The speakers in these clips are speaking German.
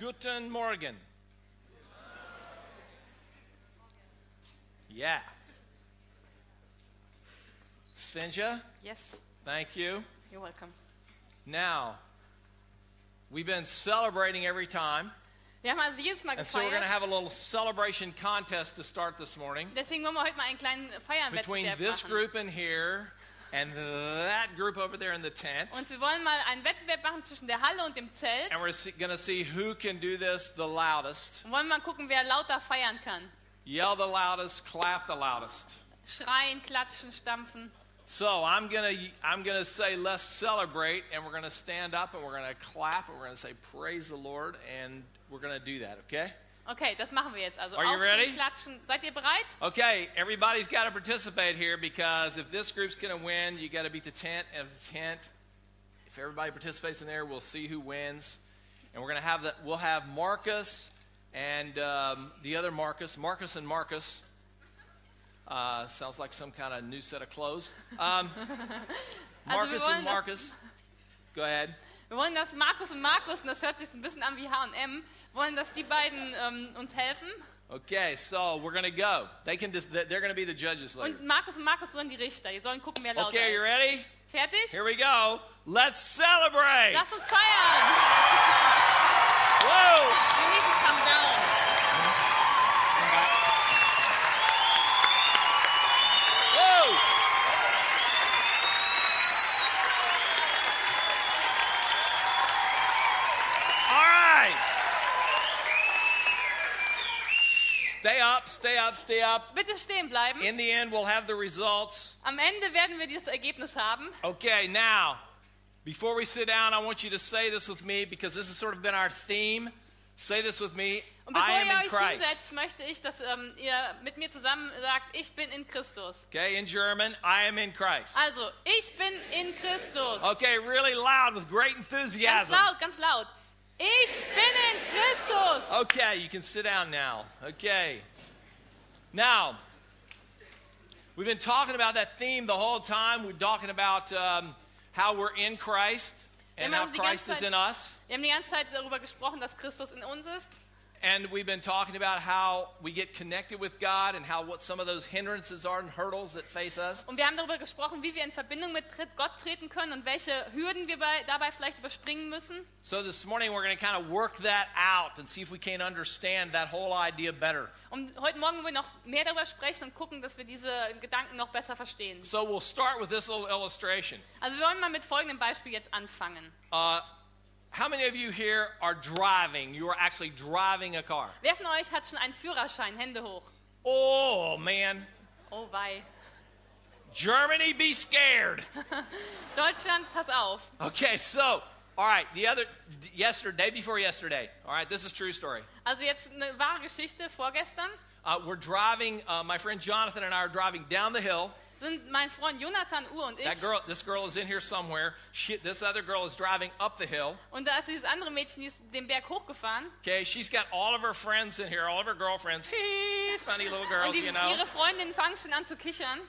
Guten Morgen. Yeah. Svenja, Yes, thank you. you're welcome. Now, we've been celebrating every time, Wir haben also jedes Mal and so we're going to have a little celebration contest to start this morning Deswegen wollen wir heute mal einen kleinen between Feierwettbewerb this machen. group in here and that group over there in the tent. Und wir wollen mal einen Wettbewerb machen zwischen der Halle und dem Zelt. And we're going to see who can do this the loudest. Und wollen mal gucken, wer lauter feiern kann. Yell the loudest, clap the loudest. Schreien, klatschen, stampfen. So I'm gonna I'm gonna say let's celebrate, and we're gonna stand up and we're gonna clap and we're gonna say praise the Lord, and we're gonna do that. Okay? Okay, das machen wir jetzt. Also Are you ready? klatschen. Seid ihr bereit? Okay. Everybody's got to participate here because if this group's gonna win, you got to beat the tent. And if the tent, if everybody participates in there, we'll see who wins, and we're gonna have that. We'll have Marcus and um, the other Marcus, Marcus and Marcus. Uh, sounds like some kind of new set of clothes. Um, Also Marcus wollen and das- Marcus. Go ahead. Wir wollen, dass Markus und Markus, und das hört sich ein bisschen an wie H&M, wollen, dass die beiden ähm, uns helfen. Okay, so we're gonna go. They can just, they're gonna be the judges later. Und Markus und Markus sollen die Richter. Die sollen gucken, wer lauter Okay, you ist. ready? Fertig? Here we go. Let's celebrate. Lass uns feiern! Whoa! You need to come down. Stay up, stay up, stay up. Bitte stehen bleiben. In the end, we'll have the results. Am Ende werden wir das Ergebnis haben. Okay, now, before we sit down, I want you to say this with me because this has sort of been our theme. Say this with me. Und I bevor am ihr in euch Christ. hinsetzt, möchte ich, dass ähm, ihr mit mir zusammen sagt, ich bin in Christus. Okay, in German, I am in Christ. Also, ich bin in Christus. Okay, really loud with great Ganz enthusiasm. laut, ganz laut. Ich bin in Christus. Okay, you can sit down now. Okay. Now, we've been talking about that theme the whole time. We're talking about um, how we're in Christ and how Christ ganze is in us. Wir haben die ganze Zeit darüber gesprochen, dass Christus in uns ist. And we've been talking about how we get connected with God and how what some of those hindrances are and hurdles that face us. Und wir haben darüber gesprochen, wie wir in Verbindung mit Gott treten können und welche Hürden wir bei, dabei vielleicht überspringen müssen. So this morning we're going to kind of work that out and see if we can understand that whole idea better. Und heute Morgen wollen wir noch mehr darüber sprechen und gucken, dass wir diese Gedanken noch besser verstehen. So we'll start with this little illustration. Also wir wollen mal mit folgendem Beispiel jetzt anfangen. Uh, how many of you here are driving? You are actually driving a car. Wer von euch hat schon einen Führerschein? Hände hoch. Oh man, Oh wei. Germany, be scared. Deutschland, pass auf. Okay, so all right, the other yesterday, day before yesterday. All right, this is a true story. Also jetzt eine wahre Geschichte vorgestern. Uh, we're driving. Uh, my friend Jonathan and I are driving down the hill. Sind mein Freund Jonathan Uhr und ich. That girl, this girl is in here somewhere. She, this other girl is driving up the hill. Und da ist dieses andere Mädchen, die ist den Berg hochgefahren. Okay, she's got all of her friends in here, all of her girlfriends. Hey, funny little girls, Und die, you know. ihre Freundinnen fangen schon an zu kichern.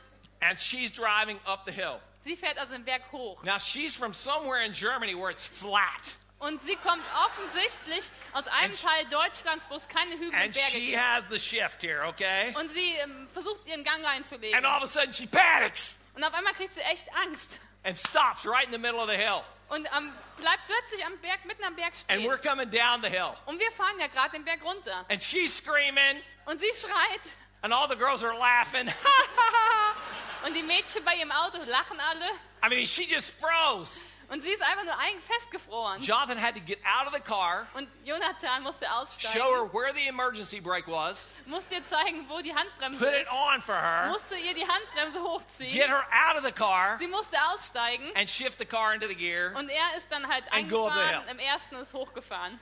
And she's driving up the hill. Sie fährt also den Berg hoch. Now she's from somewhere in Germany where it's flat. Und sie kommt offensichtlich aus einem And she- Teil Deutschlands, wo es keine Hügel und Berge she gibt. has the shift here, okay? Und sie ähm, versucht ihren Gang reinzulegen. And all of a sudden she panics Und auf einmal kriegt sie echt Angst. and stops right in the middle of the hill. Und ähm, bleibt plötzlich am Berg, mitten am Berg And we're stehen. coming down the hill. Und wir fahren ja gerade den Berg runter. And she's screaming, Und sie schreit. and all the girls are laughing. Und die Mädchen bei ihrem Auto lachen alle. I mean, she just froze. Und sie ist einfach nur festgefroren. Jonathan had to get out of the car, Und Jonathan musste show her aussteigen. where the emergency brake was, Musste ihr zeigen, wo die Handbremse put it ist. on for her, Musste ihr die Handbremse hochziehen. get her out of the car, Sie musste aussteigen. and shift the car into the gear. Und er ist dann halt And go up the eingefahren, im ersten ist hochgefahren.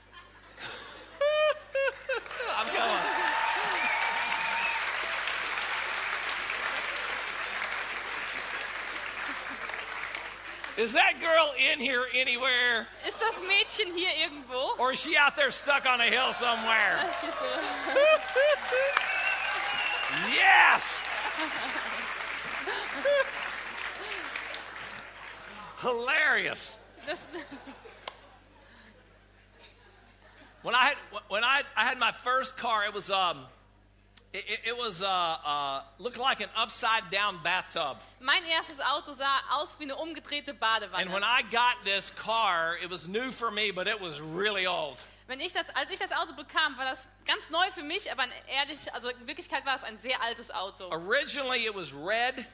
I'm going. Is that girl in here anywhere? Ist das Mädchen hier irgendwo? Or is she out there stuck on a hill somewhere? Sie ist so- Yes! Hilarious. When I had when I I had my first car, it was um, it, it- was uh, uh looked like an upside down bathtub. Mein erstes Auto sah aus wie eine umgedrehte And when Badewanne. I got this car, it was new for me, but it was really old. Wenn ich das, als ich das Auto bekam, war das ganz neu für mich, aber ehrlich, also in Wirklichkeit war es ein sehr altes Auto. Originally, it was red,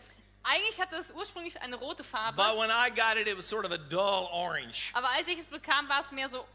Eigentlich hatte es ursprünglich eine rote but Farbe, when I got it, it was sort of a dull orange, aber als ich es bekam, war es mehr so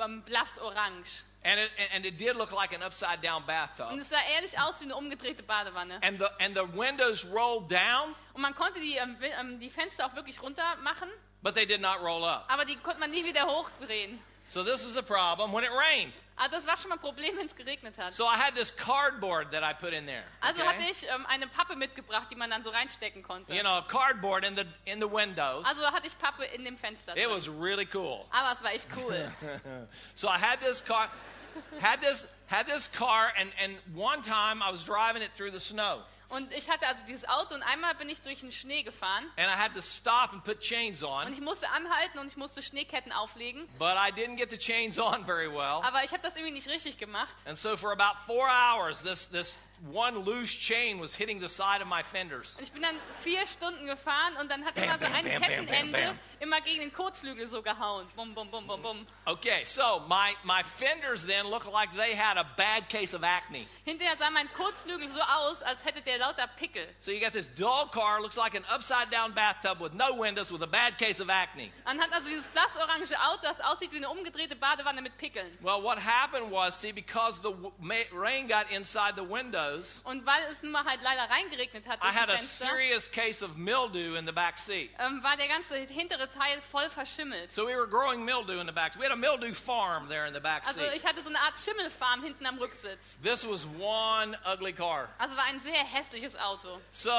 ähm, blass orange. And it and it did look like an upside down bathtub. Und es sah ehrlich aus wie eine umgedrehte Badewanne. And the and the windows rolled down, Und man konnte die, ähm, ähm, die Fenster auch wirklich runter machen, but they did not roll up. aber die konnte man nie wieder hochdrehen. So this is a problem when it rained. Also das war schon mal ein Problem, wenn es geregnet hat. So I had this cardboard that I put in there. Also okay? hatte ich ähm, eine Pappe mitgebracht, die man dann so reinstecken konnte. you know, cardboard in the in the windows. Also hatte ich Pappe in dem Fenster. It was really cool. Aber es war echt cool. So I had this car, had this had this car, and and one time I was driving it through the snow, Und ich hatte also dieses Auto und einmal bin ich durch den Schnee gefahren and I had to stop and put chains on. und ich musste anhalten und ich musste Schneeketten auflegen. but I didn't get the chains on very well. Aber ich habe das irgendwie nicht richtig gemacht. And so for about four hours, this this one loose chain was hitting the side of my fenders. Und ich bin dann vier Stunden gefahren und dann hat Bam, immer so bam, ein bam, Kettenende immer gegen den Kotflügel so gehauen. Bum, bum, bum, bum, bum. Okay, so my my fenders then looked like they had a bad case of acne. Hinterher sah mein Kotflügel so aus, als hätte der lauter Pickel. So you got this dull car, looks like an upside down bathtub with no windows, with a bad case of acne. Man hat also dieses blassorange Auto, das aussieht wie eine umgedrehte Badewanne mit Pickeln. Well, what happened was, see, because the rain got inside the windows, Und weil es nun mal halt leider reingeregnet hat I had a serious case of mildew in the back seat. ähm, war der ganze hintere Teil voll verschimmelt. So we were growing mildew in the back. We had a mildew farm there in the back Also seat. ich hatte so eine Art Schimmelfarm hinten am Rücksitz. This was one ugly car. Also war ein sehr hässliches Auto. So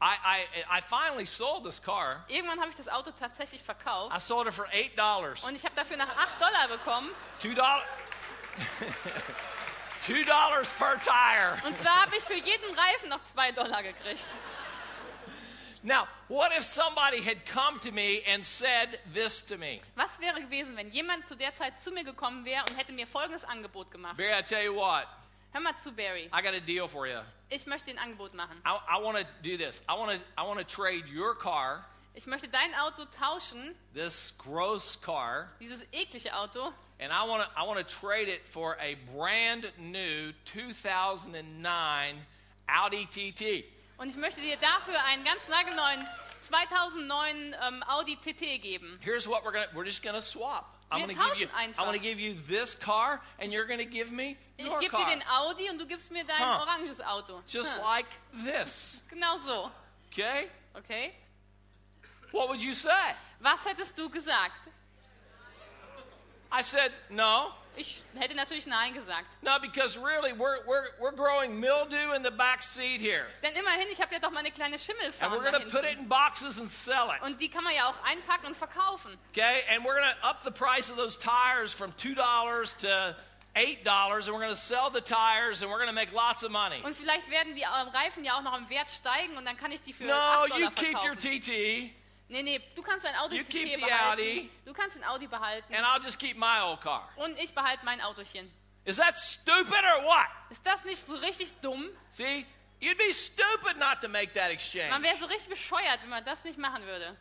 I, I, I finally sold this car. Irgendwann habe ich das Auto tatsächlich verkauft I sold it for eight dollars. und ich habe dafür nach 8 Dollar bekommen. Two dollars. Two dollars per tire. Und zwar habe ich für jeden Reifen noch 2 Dollar gekriegt. Now, what if somebody had come to me and said this to me? Was wäre gewesen, wenn jemand zu der Zeit zu mir gekommen wäre und hätte mir folgendes Angebot gemacht? Barry, I tell you what, Hör mal zu, Barry. I got a deal for you. Ich möchte ein Angebot machen. I, I want to do this. I want to I want to trade your car, Ich möchte dein Auto tauschen, this gross car, dieses eklige Auto, and I want to I want to trade it for a brand new 2009 Audi TT. Und ich möchte dir dafür einen ganz nagelneuen 2009 ähm, Audi TT geben. Here's what we're gonna we're just gonna swap. I'm Wir gonna give you tauschen einfach. I'm gonna give you this car, and you're gonna give me Ich your gebe dir car, den Audi und du gibst mir dein Huh. oranges Auto. just Hm, like this. Genau so. Okay? Okay? What would you say? Was hättest du gesagt? I said no. Ich hätte natürlich Nein gesagt. No, because really, we're, we're, we're growing mildew in the back seat here. Denn immerhin, ich habe ja doch meine kleine And Schimmelfarm we're going to put it in boxes and sell it. Und die kann man ja auch einpacken und verkaufen. Okay? And we're going to up the price of those tires from $2 to $8, and we're going to sell the tires, and we're going to make lots of money. Und vielleicht werden die ähm, Reifen ja auch noch im Wert steigen und dann kann ich die für No, 8 you Dollar keep your verkaufen. Nee, nee, du kannst dein Auto You TT keep the behalten. Audi. Du kannst den Audi behalten. and I'll just keep my old car. Und ich behalte mein Autochen. Is that stupid or what? Ist das nicht so richtig dumm? See, you'd be stupid not to make that exchange. Man wäre so richtig bescheuert, wenn man das nicht machen würde.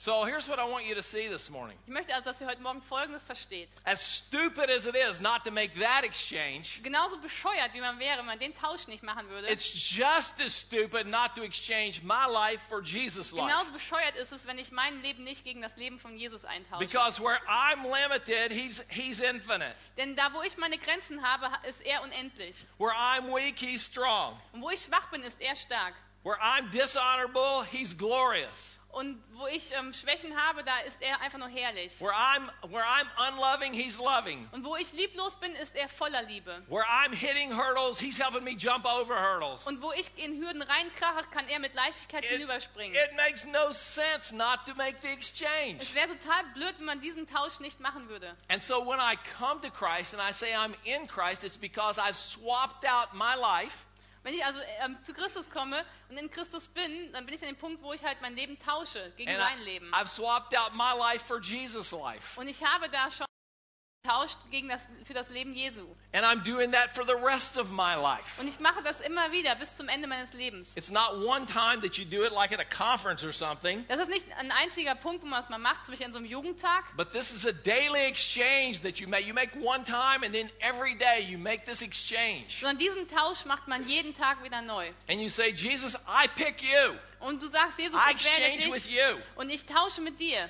So here's what I want you to see this morning. Ich möchte also, dass ihr heute Morgen Folgendes versteht. As stupid as it is not to make that exchange, Genauso bescheuert, wie man wäre, wenn man den Tausch nicht machen würde. it's just as stupid not to exchange my life for Jesus' life. Genauso bescheuert ist es, wenn ich mein Leben nicht gegen das Leben von Jesus eintausche. Because where I'm limited, he's, he's infinite. Denn da, wo ich meine Grenzen habe, ist er unendlich. Where I'm weak, he's strong. Und wo ich schwach bin, ist er stark. Where I'm dishonorable, he's glorious. Und wo ich ähm, Schwächen habe, da ist er einfach nur herrlich. Where I'm, where I'm unloving, he's loving. Und wo ich lieblos bin, ist er voller Liebe. Where I'm hitting hurdles, he's helping me jump over hurdles. Und wo ich in Hürden reinkrache, kann er mit Leichtigkeit It, hinüberspringen. it makes no sense not to make the exchange. Es wäre total blöd, wenn man diesen Tausch nicht machen würde. And so when I come to Christ and I say I'm in Christ, it's because I've swapped out my life Wenn ich also ähm, zu Christus komme und in Christus bin, dann bin ich an dem Punkt, wo ich halt mein Leben tausche gegen and sein I, Leben. I've swapped out my life for Jesus' life. Und ich habe da schon tauscht gegen das, für das Leben Jesu. And I'm doing that for the rest of my life. Und ich mache das immer wieder bis zum Ende meines Lebens. It's not one time that you do it like at a conference or something, Das ist nicht ein einziger Punkt, wo man es mal macht, zum Beispiel an so einem Jugendtag, but this is a daily exchange that you make. You make one time, and then every day you make this exchange. sondern diesen Tausch macht man jeden Tag wieder neu. And you say, Jesus, I pick you. Und du sagst, Jesus, I ich wähle exchange with dich you und ich tausche mit dir,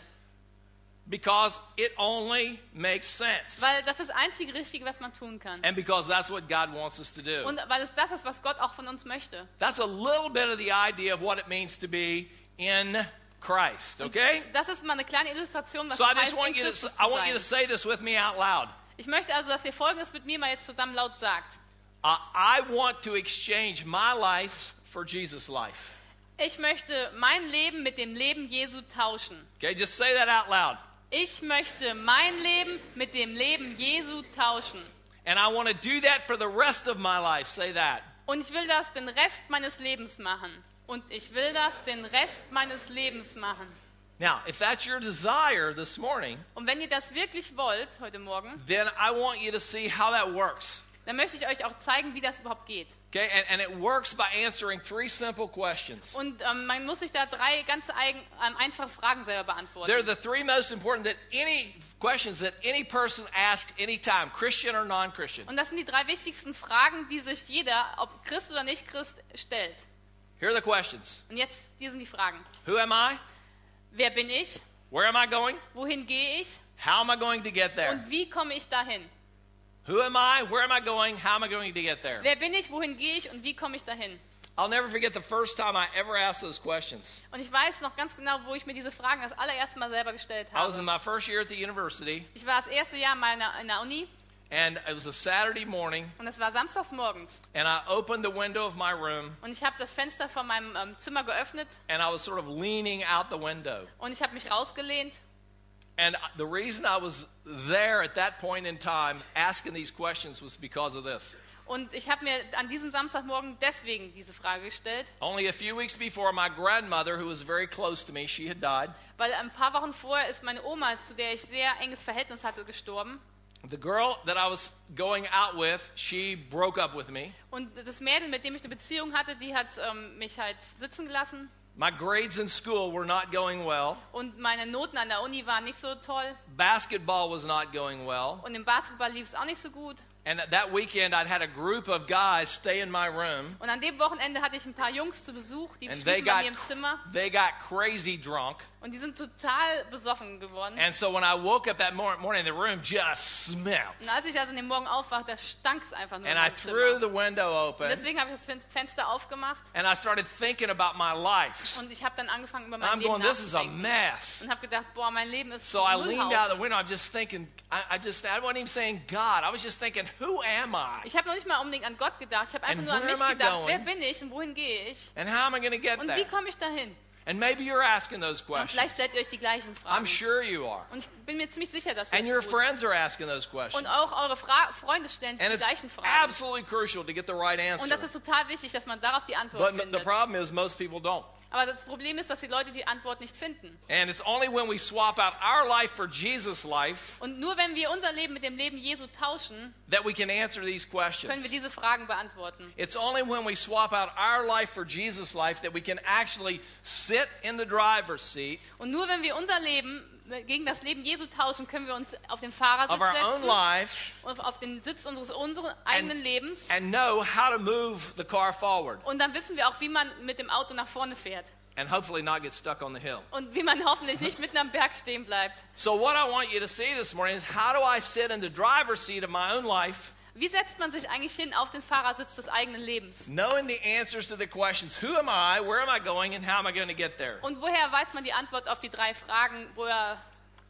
because it only makes sense. weil das ist das einzige Richtige, was man tun kann. And because that's what God wants us to do. Und weil es das ist, was Gott auch von uns möchte. That's a little bit of the idea of what it means to be in Christ, okay? Das ist mal eine kleine Illustration, was So I es heißt, in want you to Christus I zu want you to sein. say this with me out loud. Ich möchte also, dass ihr Folgendes mit mir mal jetzt zusammen laut sagt. Uh, I want to exchange my life for Jesus' life. Ich möchte mein Leben mit dem Leben Jesu tauschen. Okay, just say that out loud. Ich möchte mein Leben mit dem Leben Jesu tauschen. And I want to do that for the rest of my life. Say that. Und ich will das den Rest meines Lebens machen. Und ich will das den Rest meines Lebens machen. Now, if that's your desire this morning, Und wenn ihr das wirklich wollt heute Morgen, then I want you to see how that works. Dann möchte ich euch auch zeigen, wie das überhaupt geht. Okay, and, and it works by answering three simple questions. Und ähm, man muss sich da drei ganz eigen, ähm, einfache Fragen selber beantworten. They're the three most important that any questions that any person asks anytime, Christian or non-Christian. Und das sind die drei wichtigsten Fragen, die sich jeder, ob Christ oder nicht Christ, stellt. Here are the questions. Und jetzt, hier sind die Fragen. Who am I? Wer bin ich? Where am I going? Wohin gehe ich? How am I going to get there? Und wie komme ich dahin? Who am I? Where am I going? How am I going to get there? Wer bin ich? Wohin gehe ich? Und wie komme ich dahin? I'll never forget the first time I ever asked those questions. Und ich weiß noch ganz genau, wo ich mir diese Fragen das allererste Mal selber gestellt I was in habe. my first year at the university, Ich war das erste Jahr in, meiner, in der Uni and it was a Saturday morning, und es war samstags morgens. and I opened the window of my room, Und ich habe das Fenster von meinem ähm, Zimmer geöffnet and I was sort of leaning out the window. und ich habe mich rausgelehnt. And the reason I was there at that point in time asking these questions was because of this. Und ich habe mir an diesem Samstagmorgen deswegen diese Frage gestellt, Only a few weeks before, my grandmother, who was very close to me, she had died. weil ein paar Wochen vorher ist meine Oma, zu der ich sehr enges Verhältnis hatte, gestorben. The girl that I was going out with, she broke up with me. Und das Mädel, mit dem ich eine Beziehung hatte, die hat ähm, mich halt sitzen gelassen. My grades in school were not going well. Und meine Noten an der Uni waren nicht so toll. Basketball was not going well. Und im Basketball lief es auch nicht so gut. And that weekend, I'd had a group of guys stay in my room, Und an dem Wochenende hatte ich ein paar Jungs zu Besuch, die and they schliefen bei got, mir im Zimmer. they got crazy drunk. Und die sind total besoffen geworden. And so when I woke up that mor- morning, the room just smelled. Und als ich also in dem Morgen aufwachte, stank es einfach nur And I threw the window Und open, deswegen habe ich das Fen- Fenster aufgemacht and I started thinking about my life. und ich habe dann angefangen, über mein I'm Leben going, this is a mess. Und habe gedacht, boah, mein Leben ist So I leaned out the window. I'm just thinking, I, I just, I wasn't even saying God. I was just thinking, who am I? Ich habe noch nicht mal unbedingt an Gott gedacht. Ich habe einfach And nur an mich gedacht. Wer bin ich und wohin gehe ich? And how am I going to get Und wie komme ich dahin? And maybe you're asking those Und vielleicht questions. stellt ihr euch die gleichen Fragen. I'm sure you are. Und ich bin mir ziemlich sicher, dass ihr And your tut. friends are asking those questions. Und auch eure Fra Freunde stellen sich And die gleichen Fragen. absolutely crucial to get the right Und das answer. ist total wichtig, dass man darauf die Antwort But the findet. problem is, most people don't. Aber das Problem ist, dass die Leute die Antwort nicht finden. And it's only when we swap out our life for Jesus' life Und nur wenn wir unser Leben mit dem Leben Jesu tauschen, that we can answer these können wir questions. diese Fragen beantworten. It's only when we swap out our life for Jesus' life that we can actually sit in the driver's seat Und nur wenn wir unser Leben gegen das Leben Jesu tauschen, können wir uns auf den Fahrersitz setzen, life auf auf den Sitz unseres unseren eigenen Lebens. and know how to move the car forward Und dann wissen wir auch, wie man mit dem Auto nach vorne fährt. and hopefully not get stuck on the hill. Und wie man hoffentlich nicht mitten am Berg stehen bleibt. So, what I want you to see this morning is how do I sit in the driver's seat of my own life, Wie setzt man sich eigentlich hin auf den Fahrersitz des eigenen Lebens? knowing the answers to the questions who am I, where am I going, and how am I going to get there? Und woher weiß man die Antwort auf die drei Fragen? Woher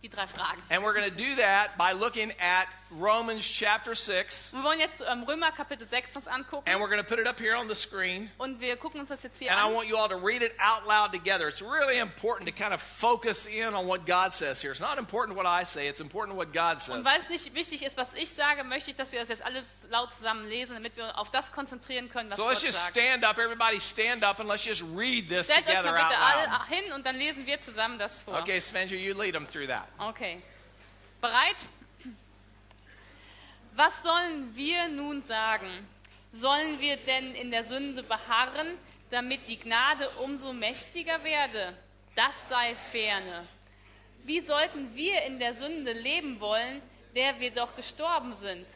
die drei Fragen? And we're going to do that by looking at Romans chapter 6, Wir wollen jetzt ähm, Römer Kapitel 6 uns angucken. and we're going to put it up here on the screen. Und wir gucken uns das jetzt hier And I an. want you all to read it out loud together. It's really important to kind of focus in on what God says here. It's not important what I say, it's important what God says. Und weil es nicht wichtig ist, was ich sage, möchte ich, dass wir das jetzt alle laut zusammen lesen, damit wir auf das konzentrieren können, was So Gott let's just sagt. stand up. Everybody stand up and let's just read this Stellt euch together mal out bitte loud. alle hin und dann lesen wir zusammen das vor. Okay, Svenja, you lead them through that. Okay. Bereit? Was sollen wir nun sagen? Sollen wir denn in der Sünde beharren, damit die Gnade umso mächtiger werde? Das sei ferne. Wie sollten wir in der Sünde leben wollen, der wir doch gestorben sind?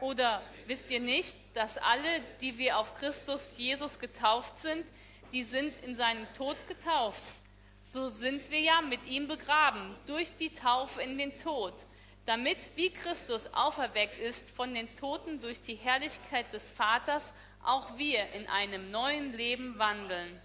Oder wisst ihr nicht, dass alle, die wir auf Christus Jesus getauft sind, die sind in seinen Tod getauft? So sind wir ja mit ihm begraben durch die Taufe in den Tod, damit, wie Christus auferweckt ist von den Toten durch die Herrlichkeit des Vaters, auch wir in einem neuen Leben wandeln.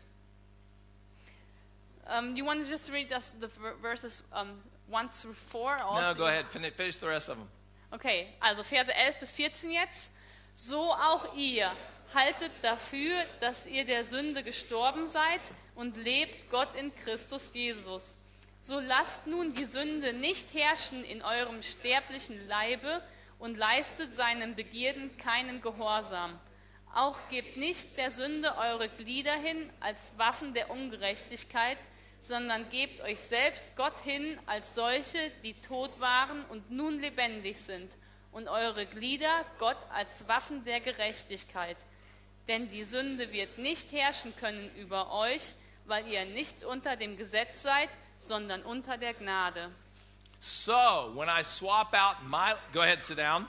Um, you want to just read us the ver- verses um, 1 through 4? No, also? go ahead. Finish the rest of them. Okay, also Verse 11 bis 14 jetzt. So auch ihr haltet dafür, dass ihr der Sünde gestorben seid und lebt Gott in Christus Jesus. So lasst nun die Sünde nicht herrschen in eurem sterblichen Leibe und leistet seinen Begierden keinen Gehorsam. Auch gebt nicht der Sünde eure Glieder hin als Waffen der Ungerechtigkeit, sondern gebt euch selbst Gott hin als solche, die tot waren und nun lebendig sind, und eure Glieder Gott als Waffen der Gerechtigkeit. Denn die Sünde wird nicht herrschen können über euch, weil ihr nicht unter dem Gesetz seid, sondern unter der Gnade. So, when I swap out my. Go ahead, sit down.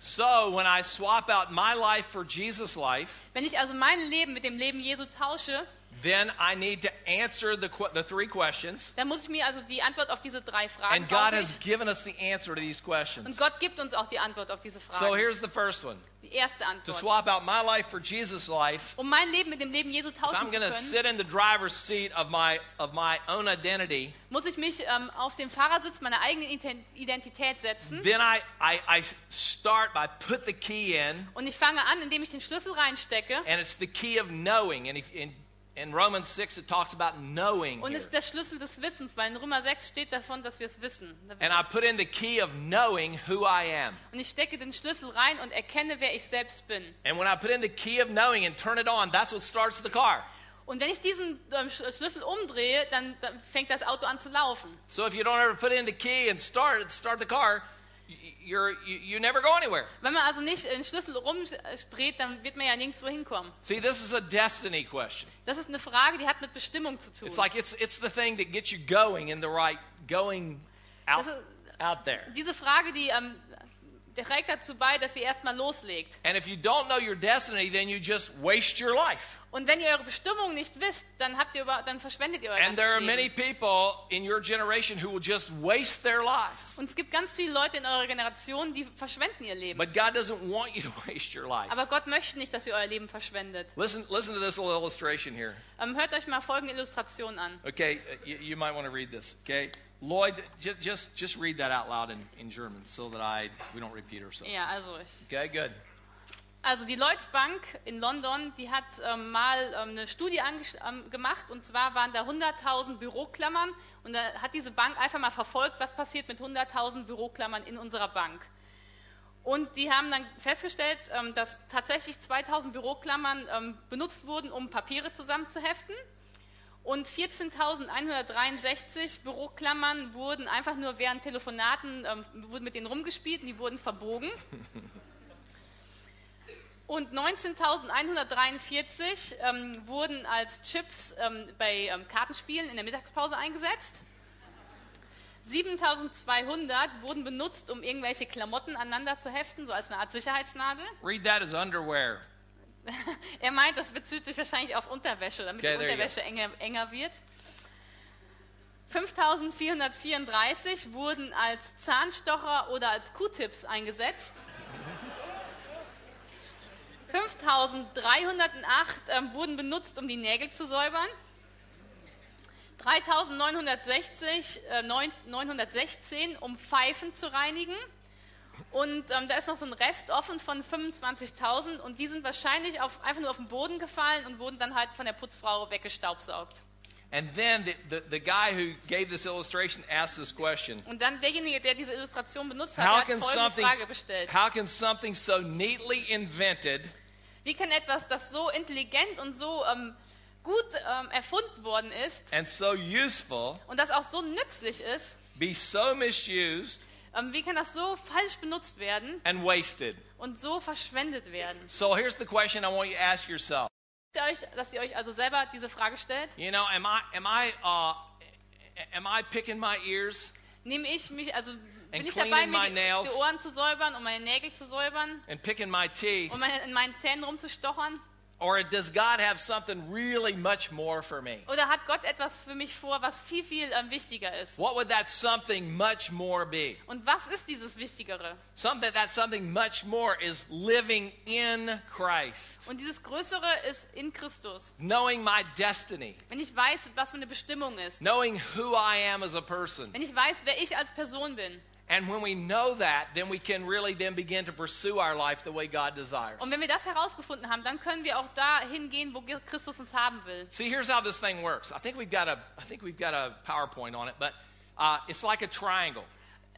So, when I swap out my life for Jesus' life, Wenn ich also mein Leben mit dem Leben Jesu tausche, then I need to answer the, the three questions. dann muss ich mir also die Antwort auf diese drei Fragen And God has given us the answer to these questions. Und. Gott gibt uns auch die Antwort auf diese Fragen. So, here's the first one Die erste Antwort. To swap out my life for Jesus' life, Um mein Leben mit dem Leben Jesu tauschen I'm zu going to sit in the driver's seat of my, of my own identity, muss ich mich ähm, auf den Fahrersitz meiner eigenen Identität setzen. then I, I, I start by put the key in, Und ich fange an, indem ich den Schlüssel reinstecke. and it's the key of knowing. And if, in, in Romans 6, it talks about knowing. Und ist der Schlüssel des Wissens, weil in Römer 6 steht davon, dass wir es wissen. And I put in the key of knowing who I am. Und ich stecke den Schlüssel rein und erkenne, wer ich selbst bin. And when I put in the key of knowing and turn it on, that's what starts the car. Und wenn ich diesen ähm, Sch- Schlüssel umdrehe, dann, dann fängt das Auto an zu laufen. So if you don't ever put in the key and start start the car, you're, you, you never go anywhere. Wenn man also nicht den Schlüssel rumdreht, dann wird man ja nirgendwo hinkommen. See, this is a destiny question. Das ist eine Frage, die hat mit Bestimmung zu tun. It's like it's it's the thing that gets you going in the right going out ist- out there. Diese Frage, die ähm, trägt dazu bei, dass ihr erstmal loslegt. And if you don't know your destiny, then you just waste your life. Und wenn ihr eure Bestimmung nicht wisst, dann, habt ihr über, dann verschwendet ihr euer And there are many people in your generation who will just waste their lives. Und es gibt ganz viele Leute in eurer Generation, die verschwenden ihr Leben. But God doesn't want you to waste your life. Aber Gott möchte nicht, dass ihr euer Leben verschwendet. Listen, listen to this little illustration here. Ähm, hört euch mal folgende Illustration an. Okay, uh, you, you might want to read this. Okay, Lloyd, just just just read that out loud in, in German so that I we don't repeat ourselves. Ja, also ich. Okay, good. Also die Lloyds Bank in London, die hat ähm, mal ähm, eine Studie ähm, gemacht und zwar waren da 100.000 Büroklammern und da hat diese Bank einfach mal verfolgt, was passiert mit 100.000 Büroklammern in unserer Bank. Und die haben dann festgestellt, ähm, dass tatsächlich 2000 Büroklammern ähm, benutzt wurden, um Papiere zusammenzuheften. Und 14.163 Büroklammern wurden einfach nur während Telefonaten, ähm, wurden mit denen rumgespielt und die wurden verbogen. Und 19.143 ähm, wurden als Chips ähm, bei ähm, Kartenspielen in der Mittagspause eingesetzt. 7.200 wurden benutzt, um irgendwelche Klamotten aneinander zu heften, so als eine Art Sicherheitsnadel. Read that as underwear. Er meint, das bezieht sich wahrscheinlich auf Unterwäsche, damit Okay, die. Unterwäsche enger, enger wird. 5434 wurden als Zahnstocher oder als Q-Tips eingesetzt. 5308 ähm, wurden benutzt, um die Nägel zu säubern. 3960, äh, neun- 916, um Pfeifen zu reinigen. Und ähm, da ist noch so ein Rest offen von 25.000 und die sind wahrscheinlich auf, einfach nur auf den Boden gefallen und wurden dann halt von der Putzfrau weggestaubsaugt. And then the, the, the guy who gave this illustration asked this question Und dann derjenige, der diese Illustration benutzt hat, How hat folgende something, Frage gestellt. how can something so neatly invented Wie kann etwas, das so intelligent und so ähm, gut ähm, erfunden worden ist and so useful und das auch so nützlich ist, be so misused Ähm, wie kann das so falsch benutzt werden and wasted? und so verschwendet werden? So here's the question I want you to ask yourself. Euch, dass ihr euch also selber diese Frage stellt. You know, am I am I uh, am I picking my ears Nehme ich mich, also bin ich dabei, mir die, die Ohren zu säubern und meine Nägel zu säubern and picking my teeth, und meine, in meinen Zähnen rumzustochern? Or does God have something really much more for me? Oder hat Gott etwas für mich vor, was viel, viel ähm, wichtiger ist? What would that something much more be? Und was ist dieses Wichtigere? Something that something much more is living in Christ, Und dieses Größere ist in Christus. knowing my destiny, Wenn ich weiß, was meine Bestimmung ist. knowing who I am as a person. Wenn ich weiß, wer ich als Person bin. And when we know that, then we can really then begin to pursue our life the way God desires. Und wenn wir das herausgefunden haben, dann können wir auch dahin gehen, wo Christus uns haben will. See, here's how this thing works. I think we've got a, I think we've got a PowerPoint on it, but uh, it's like a triangle.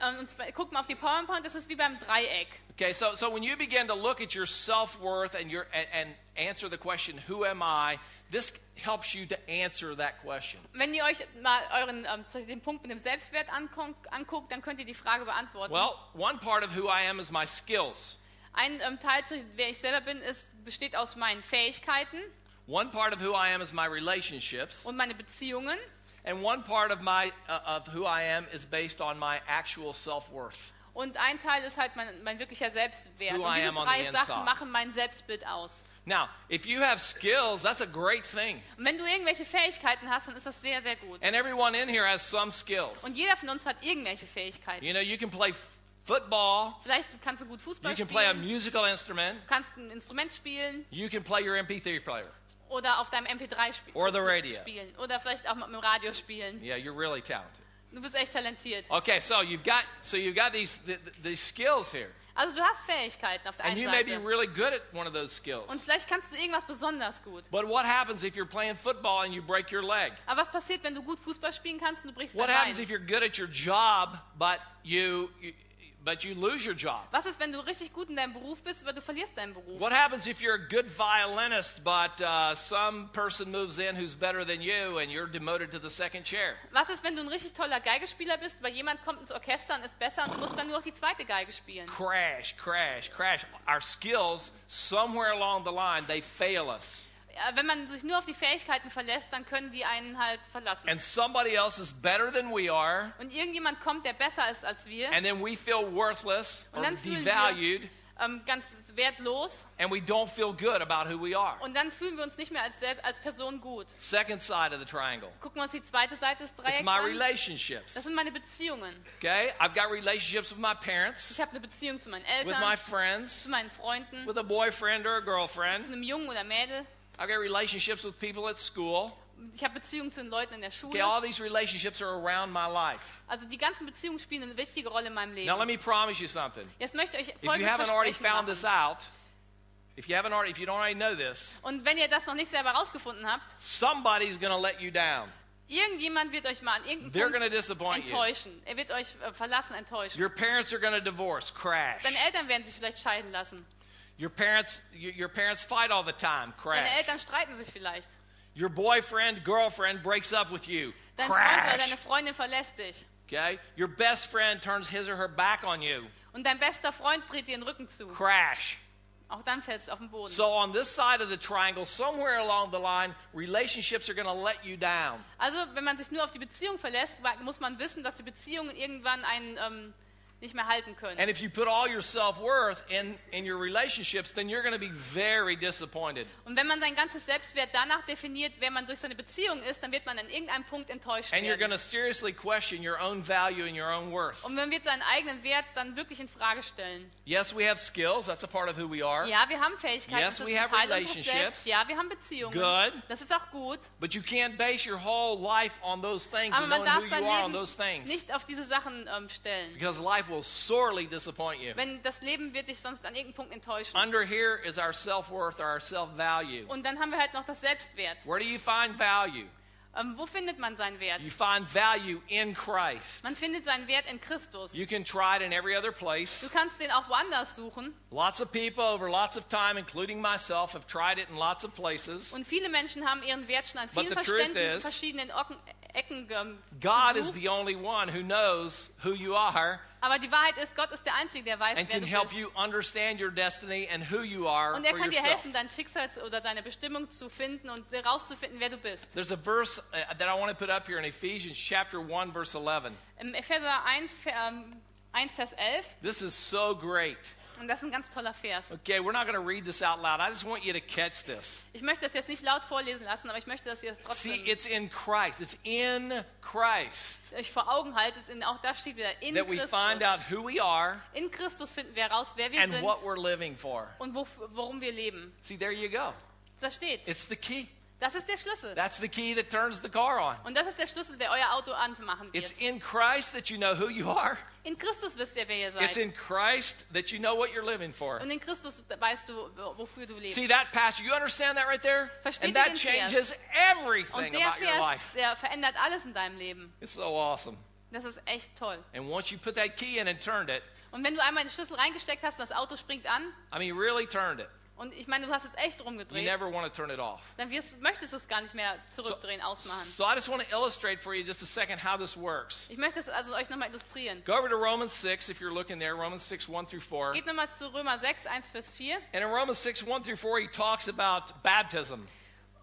Ähm, Und guck mal auf die PowerPoint, das ist wie beim Dreieck. Okay, so, so when you begin to look at your self worth and, your, and, and answer the question, who am I, this helps you to answer that question. Wenn ihr euch mal euren, ähm, den Punkt mit dem Selbstwert anguckt, dann könnt ihr die Frage beantworten. Well, one part of who I am is my skills. Ein ähm, Teil, zu wer ich selber bin, ist, besteht aus meinen Fähigkeiten One part of who I am is my relationships. und meine Beziehungen. And one part of, my, uh, of who I am is based on my actual self worth. Und ein Teil ist halt mein, mein wirklicher Selbstwert. Who Und diese drei Sachen inside. machen mein Selbstbild aus. Now, if you have skills, that's a great thing. Und wenn du irgendwelche Fähigkeiten hast, dann ist das sehr, sehr gut. And everyone in here has some skills. Und jeder von uns hat irgendwelche Fähigkeiten. You know, you can play football, Vielleicht kannst du gut Fußball you can play a musical instrument, du kannst ein Instrument spielen you can play your MP3 player. oder auf deinem MP3 spiel Or the radio. spielen oder vielleicht auch mit dem Radio spielen. Yeah, you're really talented. Du bist echt talentiert. Okay, so you've got so you've got these th- th- these skills here, Also du hast Fähigkeiten auf der and einen you may be Seite. really good at one of those Und skills. vielleicht kannst du irgendwas besonders gut. But what happens if you're playing football and you break your leg? Aber was passiert, wenn du gut Fußball spielen kannst und du brichst What dein happens if you're good at your job but you, you but you lose your job? Was ist, wenn du richtig gut in deinem Beruf bist, aber du verlierst deinen Beruf? What happens if you're a good violinist but uh, some person moves in who's better than you and you're demoted to the second chair? Was ist, wenn du ein richtig toller Geigespieler bist, weil jemand kommt ins Orchester und ist besser und musst dann nur noch die zweite Geige spielen? Crash, crash, crash. Our skills, somewhere along the line, they fail us. Ja, Wenn man sich nur auf die Fähigkeiten verlässt, dann können die einen halt verlassen. And somebody else is better than we are, Und irgendjemand kommt, der besser ist als wir, and then we feel worthless or Und dann fühlen devalued, ähm, ganz wertlos. and we don't feel good about who we are. Und dann fühlen wir uns nicht mehr als, als Person gut. Second side of the triangle. Gucken wir uns die zweite Seite des It's Dreiecks my an. relationships. Das sind meine Beziehungen. Okay? I've got relationships with my parents, Ich habe eine Beziehung zu meinen with Eltern, my zu friends, meinen Freunden, with a boyfriend or a zu girlfriend. einem Jungen oder Mädel. I've got relationships with people at school. Ich habe Beziehungen zu den Leuten in der Okay, Schule. all these relationships are around my life. Also die ganzen Beziehungen spielen eine wichtige Rolle in meinem Leben. Now let me promise you something. Jetzt möchte ich euch If you folgendes haven't already Versprechen this out, if you haven't already, if you don't already know this, Und wenn ihr das noch nicht selber herausgefunden habt, somebody's going to let you down. irgendjemand wird euch mal an irgendeinem Punkt disappoint you. enttäuschen. Er wird euch äh, verlassen, enttäuschen. Your parents are divorce, crash. Deine Eltern werden sich vielleicht scheiden lassen. Your parents, your, parents fight all the time, Deine crash. Eltern streiten sich vielleicht. Your boyfriend, girlfriend breaks up with you, Dein Freund oder crash. deine Freundin verlässt dich. Okay, your best friend turns his or her back on you, Und dein bester Freund dreht dir den Rücken zu. crash. Auch dann fällst du auf den Boden. So on this side of the triangle, somewhere along the line, relationships are going to let you down. Also, wenn man sich nur auf die Beziehung verlässt, muss man wissen, dass die Beziehungen irgendwann einen ähm, nicht mehr halten können. And if you put all your self worth in, in your relationships, then you're going to be very disappointed. Und wenn man sein ganzes Selbstwert danach definiert, wer man durch seine Beziehung ist, dann wird man an irgendeinem Punkt enttäuscht And you're going werden. to seriously question your own value and your own worth. Und man wird seinen eigenen Wert dann wirklich in Frage stellen. Yes, we have skills. That's a part of who we are. Ja, wir haben Fähigkeiten, Yes, das we ist ein have Teil unseres relationships. Selbst. Ja, wir haben Beziehungen. Good. Das ist auch gut. But you can't base your whole life on those things Aber and man knowing darf who sein you are on Leben those things. nicht auf diese Sachen ähm, stellen. Because life will sorely disappoint you. Wenn das Leben wird dich sonst an irgendeinem Punkt enttäuschen. Under here is our self worth or our self value. Und dann haben wir halt noch das Selbstwert. Where do you find value? Ähm, wo findet man seinen Wert? You find value in Christ. Man findet seinen Wert in Christus. You can try it in every other place. Du kannst den auch woanders suchen. Lots of people over lots of time, including myself, have tried it in lots of places. Und viele Menschen haben ihren Wert schon an But vielen the truth is- verschiedenen Orten, Ecken ähm, God is the only one who knows who you are Aber die Wahrheit ist, Gott ist der Einzige, der weiß, and wer can du help bist. you understand your destiny and who you are Und er kann dir helfen, dein Schicksal oder deine Bestimmung zu finden und herauszufinden, wer du bist. There's a verse uh, that I want to put up here in Ephesians chapter 1 verse 11. Im Epheser 1, Ver- ähm, 1 Vers 11, This is so great. und das ist ein ganz toller Vers. Okay, we're not going to read this out loud. I just want you to catch this. Ich möchte das jetzt nicht laut vorlesen lassen, aber ich möchte, dass ihr es See, trotzdem it's in Christ. It's in Christ euch vor Augen haltet. In, auch da steht wieder, in that we find Christus. out who we are In Christus finden wir heraus, wer wir and sind what we're living for. und wo, worum wir leben. See, there you go. Da steht. It's the key. Das ist der Schlüssel. That's the key that turns the car on. Und das ist der Schlüssel, der euer Auto anmachen It's wird. in Christ that you know who you are. In Christus wisst ihr, wer ihr It's seid. in Christ that you know what you're living for. Und in Christus weißt du, wofür du lebst. See that passage? You understand that right there? Versteht And that den Vers? changes Und everything der about your Vers, life. der verändert alles in deinem Leben. It's so awesome. Das ist echt toll. And once you put that key in and turned it, Und wenn du einmal den Schlüssel reingesteckt hast das Auto springt an, I mean, really turned it. Und ich meine, du hast es echt You rumgedreht, never want to turn it off. dann wirst, möchtest du es gar nicht mehr zurückdrehen, ausmachen. So I just want to illustrate for you just a second how this works. Ich möchte es also euch nochmal illustrieren. Go over to Romans 6 if you're looking there, Romans 6, 1 through 4. Geht nochmal zu Römer 6, 1 Vers 4. And in Romans 6, 1 through 4, he talks about baptism.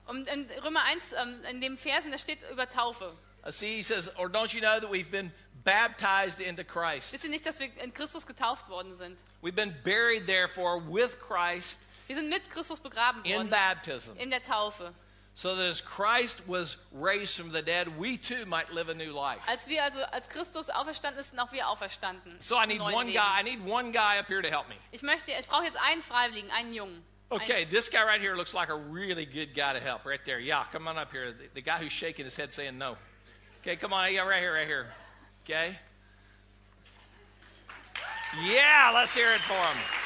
Und in Römer 1, ähm, in dem Versen, da steht über Taufe. Uh, see, he says, Or don't you know that we've been baptized into Christ? Wisst ihr nicht, dass wir in Christus getauft worden sind? We've been buried, therefore, with Christ Wir sind mit Christus begraben in worden baptism, in der Taufe. so that as Christ was raised from the dead, we too might live a new life. Als wir also als Christus auferstanden ist, sind auch wir auferstanden. So I need one Leben. guy. I need one guy up here to help me. Ich möchte, ich brauche jetzt einen Freiwilligen, einen Jungen. Okay, this guy right here looks like a really good guy to help. Right there, yeah. Come on up here. The, the guy who's shaking his head saying no. Okay, come on. Yeah, right here, right here. Okay. Yeah, let's hear it for him.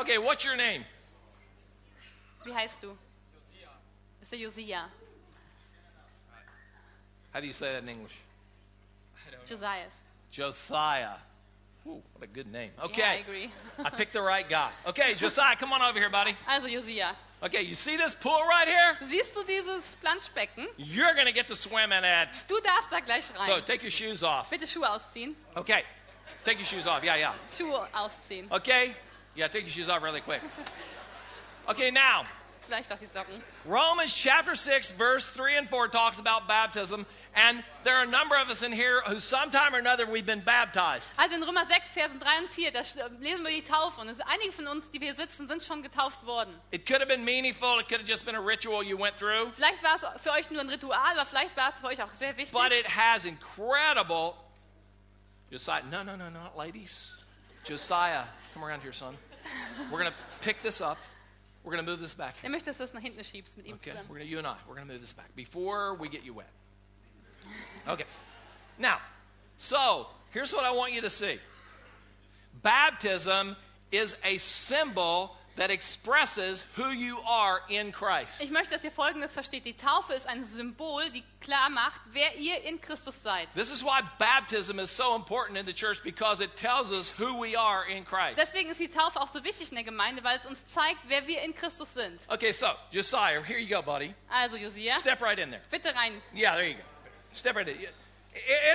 Okay, what's your name? Wie heißt du? Das ist der Josia. How do you say that in English? Josiah. Josiah. Ooh, what a good name. Yeah, I Okay, agree. I picked the right guy. Okay, Josiah, come on over here, buddy. Also Josia. Okay, you see this pool right here? Siehst du dieses Planschbecken? You're going to get to swim in it. Du darfst da gleich rein. So take your shoes off. Bitte Schuhe ausziehen. Okay, take your shoes off. Yeah, yeah. Schuhe ausziehen. Okay, yeah, take your shoes off really quick. Okay, now, Vielleicht auch die Socken. Romans chapter 6, verse 3 and 4 talks about baptism, and there are a number of us in here who sometime or another we've been baptized. Also in Römer 6, Versen 3 und 4, da lesen wir die Taufe. Und es, einige von uns, die wir sitzen, sind schon getauft worden. It could have been meaningful, it could have just been a ritual you went through, Vielleicht war es für euch nur ein Ritual, aber vielleicht war es für euch auch sehr wichtig. but it has incredible. Josiah, no, no, no, not ladies. Josiah, come around here, son. We're going to pick this up. We're going to move this back here. Er möchte, dass du das nach hinten schiebst mit ihm Okay, zusammen. we're gonna you and I. We're gonna move this back before we get you wet. Okay. Now, so here's what I want you to see. Baptism is a symbol that expresses who you are in Christ. Ich möchte, dass ihr Folgendes versteht. Die Taufe ist ein Symbol, die klar macht, wer ihr in Christus seid. This is why baptism is so important in the church because it tells us who we are in Christ. Deswegen ist die Taufe auch so wichtig in der Gemeinde, weil es uns zeigt, wer wir in Christus sind. Okay, so Josiah, here you go, buddy. Also Josiah. Step right in there. bitte rein. Yeah, there you go. Step right in. It-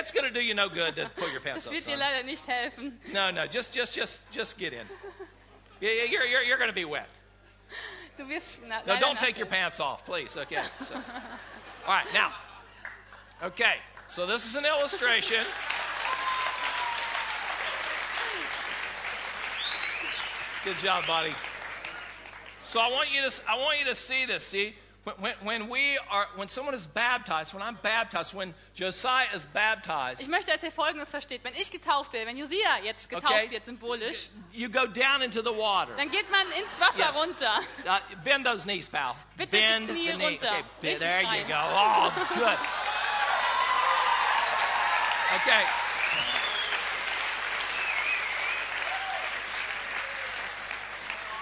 It's gonna do you no good to pull your pants Das up. wird dir leider nicht helfen. No, no, just, just, just, just get in. Yeah, yeah, You're, you're, you're going to be wet. Du wirst na, No, don't take your pants off, please. Okay. So, all right, now. Okay, so this is an illustration. Good job, buddy. So I want you to, I want you to see this. See, when, when, when we are, when someone is baptized, when I'm baptized, when Josiah is baptized, Ich möchte, dass ihr Folgendes versteht. Wenn ich getauft werde, wenn Josia jetzt getauft Okay. wird, symbolisch, you go down into the water. dann geht man ins Wasser Yes. runter. Uh, bend those knees, pal. Bitte die bend Knie the knee. runter. Okay, bend- there you go. Oh, good. Okay.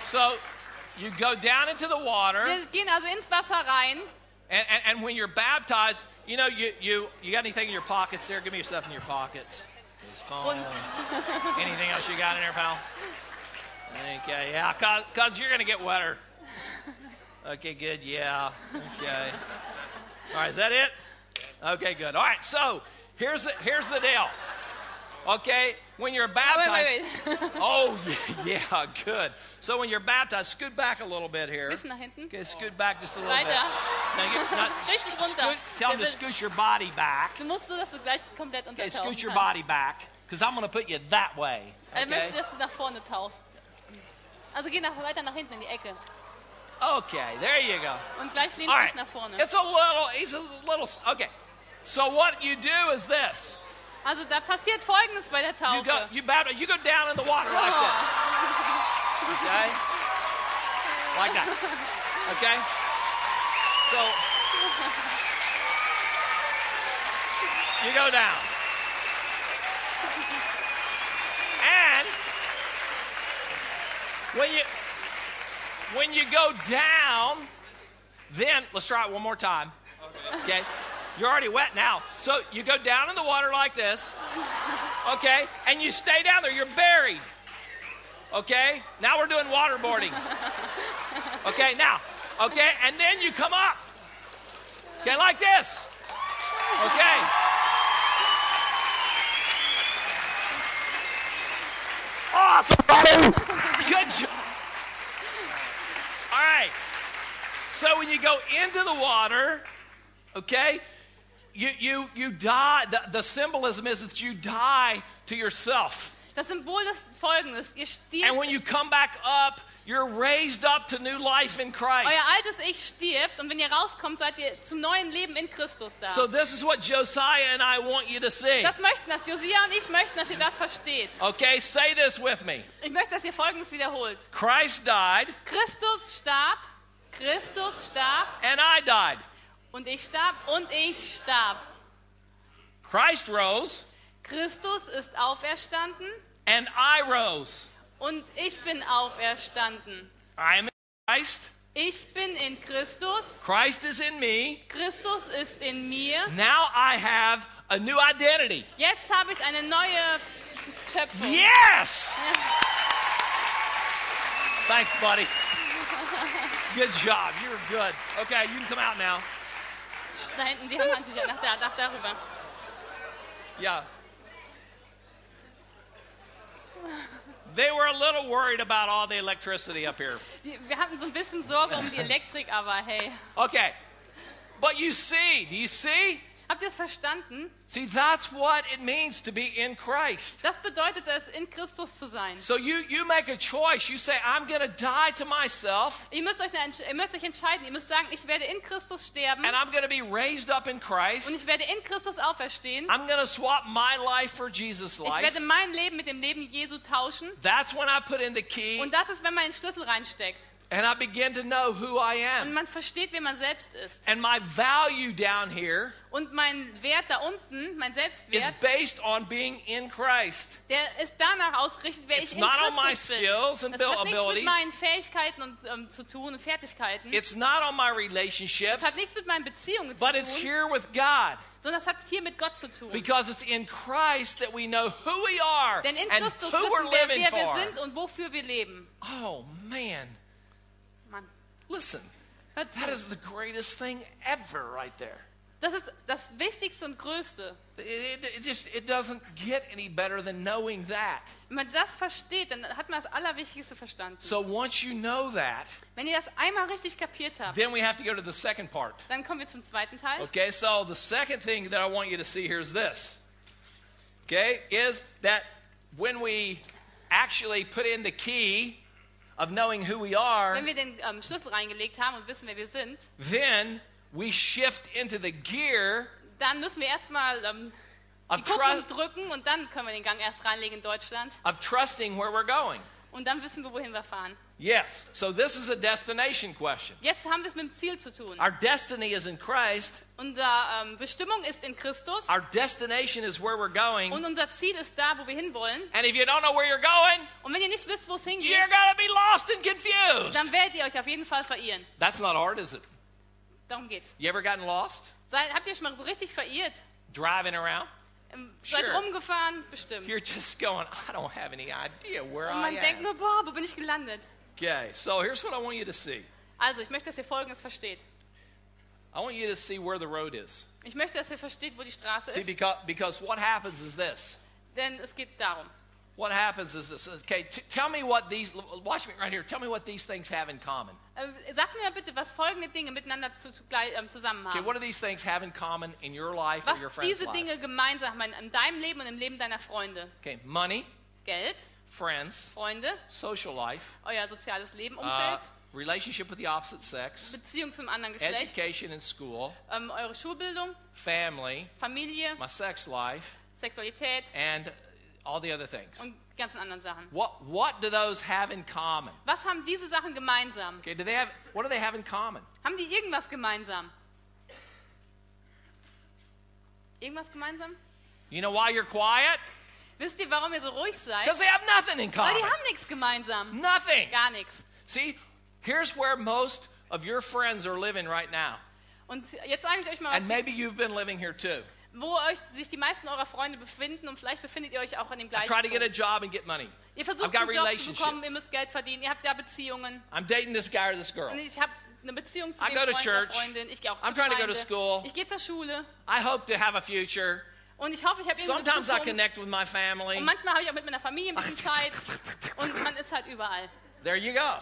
So you go down into the water, Wir gehen also ins Wasser rein. and, and, and when you're baptized, you know, you, you, you got anything in your pockets there? Give me your stuff in your pockets. His phone. Anything else you got in there, pal? Okay, yeah, because you're going to get wetter. Okay, good. Yeah. Okay. All right, is that it? Okay, good. All right, so here's the, here's the deal. Okay, when you're Wait, baptized. wait, wait. Oh, yeah, good. So when you're baptized, scoot back a little bit here. Bisschen nach hinten. Okay, scoot back just a little bit. Now, not, Richtig runter. scoot, tell them to scoot your body back. Du musst so, dass du gleich komplett Okay, scoot your body back, because I'm going to put you that way. Er Okay? möchte, dass du nach vorne tauchst. Also geh nach, weiter nach hinten in die Ecke. Okay, there you go. Und gleich lehnst du right. dich nach vorne. It's a little, he's a little, okay. So what you do is this. Also da passiert Folgendes bei der You go, you baptize, you go down in the water like this. Okay? Like that. Okay? So you go down. And when you when you go down, then let's try it one more time. Okay? You're already wet now. So you go down in the water like this. Okay? And you stay down there. You're buried. Okay? Now we're doing waterboarding. Okay, now. Okay? And then you come up. Okay, like this. Okay. Awesome, buddy. Good job. All right. So when you go into the water, okay, you you you die. The, the symbolism is that you die to yourself. Das Symbol ist folgendes. Ihr stirbt. And when you come back up, you're raised up to new life in Christ. euer altes Ich stirbt und wenn ihr rauskommt, seid ihr zum neuen Leben in Christus da. So this is what Josiah and I want you to see. Das möchten das Josia und ich möchten, dass ihr das versteht. Okay, say this with me. Ich möchte, dass ihr Folgendes wiederholt. Christ died Christus starb, Christus starb and I died. Und ich starb und ich starb. Christ rose Christus ist auferstanden and I rose. und ich bin auferstanden. I am in Christ. Ich bin in Christus, Christ is in me. Christus ist in mir. Now I have a new identity. Jetzt habe ich eine neue Schöpfung. Yes! Thanks, buddy. Good job. You're good. Okay, you can come out now. Da hinten, die haben Handtücher nach, da, nach darüber. Yeah. They were a little worried about all the electricity up here. Wir hatten so ein bisschen Sorge um die Elektrik, aber hey. Okay. But you see, do you see? Habt ihr es verstanden? See, that's what it means to be in Christ. Das bedeutet es, in Christus zu sein. So you, you make a choice. You say, I'm going to die to myself Ihr müsst, euch ihr müsst euch entscheiden. Ihr müsst sagen, ich werde in Christus sterben and I'm going to be raised up in und Christ. ich werde in Christus auferstehen. I'm going to swap my life for Jesus' Ich life. werde mein Leben mit dem Leben Jesu tauschen. That's when I put in the key Und das ist, wenn man den Schlüssel reinsteckt. And I begin to know who I Und am. man versteht, wer man selbst ist. And my value down here Und mein Wert da unten, mein is based on being in Christ. der ist danach ausgerichtet, wer It's ich in not on my Christus bin. skills and Das hat nichts mit abilities. meinen Fähigkeiten und, ähm, zu tun und Fertigkeiten. It's not on my Das hat relationships, nichts mit meinen Beziehungen zu but it's tun, here with God. sondern es hat hier mit Gott zu tun. Because it's in Christ that we know who we are Denn in and Christus who we're wissen wir, living wer wir for. sind und wofür wir leben. Oh man, listen, that is the greatest thing ever right there. Das ist das Wichtigste und Größte. It, it, it just it doesn't get any better than knowing that. Wenn man das versteht, dann hat man das Allerwichtigste verstanden. So once you know that, Wenn ihr das einmal richtig kapiert habt, then we have to go to the second part. dann kommen wir zum zweiten Teil. Okay, so the second thing that I want you to see here is this. Okay, is that when we actually put in the key of knowing who we are, Wenn wir den ähm, Schlüssel reingelegt haben und wissen, wer wir sind, then we shift into the gear dann müssen wir erstmal ähm, die Kupplung drücken und dann können wir den Gang erst reinlegen in Deutschland. of trusting where we're going. Und dann wissen wir, wohin wir fahren. Yes, so this is a destination question. Jetzt haben wir es mit dem Ziel zu tun. Our destiny is in Christ, Unsere ähm, Bestimmung ist in Christus our destination is where we're going. und unser Ziel ist da, wo wir hinwollen. And if you don't know where you're going, Und wenn ihr nicht wisst, wo es hingeht, you're to be lost and confused. dann werdet ihr euch auf jeden Fall verirren. That's not hard, is it? Darum geht's. You ever gotten lost? Seid, habt ihr schon mal so richtig verirrt? Driving around? Ähm, Seid Sure. rumgefahren? Bestimmt. You're just going, I don't have any idea where Und I man denkt am. nur, boah, wo bin ich gelandet? Okay, so here's what I want you to see. Also, ich möchte, dass ihr Folgendes versteht. I want you to see where the road is. Ich möchte, dass ihr versteht, wo die Straße See, ist, because, because what happens is this. denn es geht darum. What happens is this. Okay, t- tell me what these, watch me right here. Tell me what these things have in common. Ähm, Sag mir bitte, was folgende Dinge miteinander zu, gleich- ähm, zusammen Okay, haben. what do these things have in common in your life or Was your friend's diese life? Dinge gemeinsam haben in deinem Leben und im Leben deiner Freunde. Okay, money, Geld, friends, Freunde, social life, euer soziales Leben, uh, relationship with the opposite sex, Beziehung zum anderen Geschlecht, education in school, ähm, eure Schulbildung, family, Familie, my sex life, Sexualität and all the other things. und ganzen anderen Sachen. What, what do those have in common? Was haben diese Sachen gemeinsam? Okay, do they have, what do they have in common? Haben die irgendwas gemeinsam? Irgendwas gemeinsam? You know why you're quiet? Wisst ihr, warum ihr so ruhig seid? Because they have nothing in Weil common. die haben nichts gemeinsam. Nothing. Gar nichts. See, here's where most of your friends are living right now. Und jetzt sage ich euch mal, And maybe you've been living here too. wo euch, sich die meisten eurer Freunde befinden und vielleicht befindet ihr euch auch an dem I gleichen try to get a Punkt. job and get money. Ihr I've versucht got einen Job zu bekommen, ihr relationships. müsst Geld verdienen, ihr habt ja Beziehungen. I'm dating this guy or this girl. Und ich habe eine Beziehung zu I dem go to Freund oder church. Freundin. Ich gehe auch I'm zur trying to go to Gemeinde. school. Ich gehe zur Schule. I hope to have a future. Und ich hoffe, ich habe irgendwie Sometimes I connect with my family. Und manchmal habe ich auch mit meiner Familie ein bisschen Zeit. Und man ist halt überall. There you go.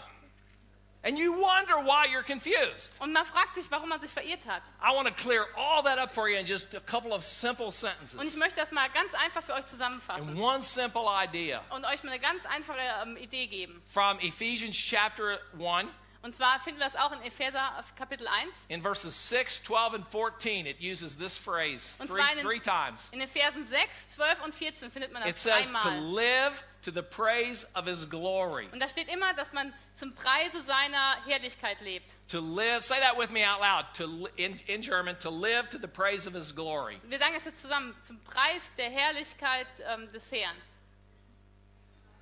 And you wonder why you're confused. Und man fragt sich, warum man sich verirrt hat. I want to clear all that up for you in just a couple of simple Und ich sentences. möchte das mal ganz einfach für euch And zusammenfassen. one simple idea Und euch mal eine ganz einfache ähm, Idee geben. from Ephesians chapter 1 Und zwar finden wir das auch in Epheser Kapitel 1. in verses 6, 12, and 14. It uses this phrase Und three, in three times. In den Versen 6, 12 und 14 findet man It das says to live to the praise of his glory. Und da steht immer, dass man zum Preise seiner Herrlichkeit lebt. To live, say that with me out loud. To in, in German, to live to the praise of his glory. Wir sagen das jetzt zusammen. Zum Preis der Herrlichkeit ähm, des Herrn.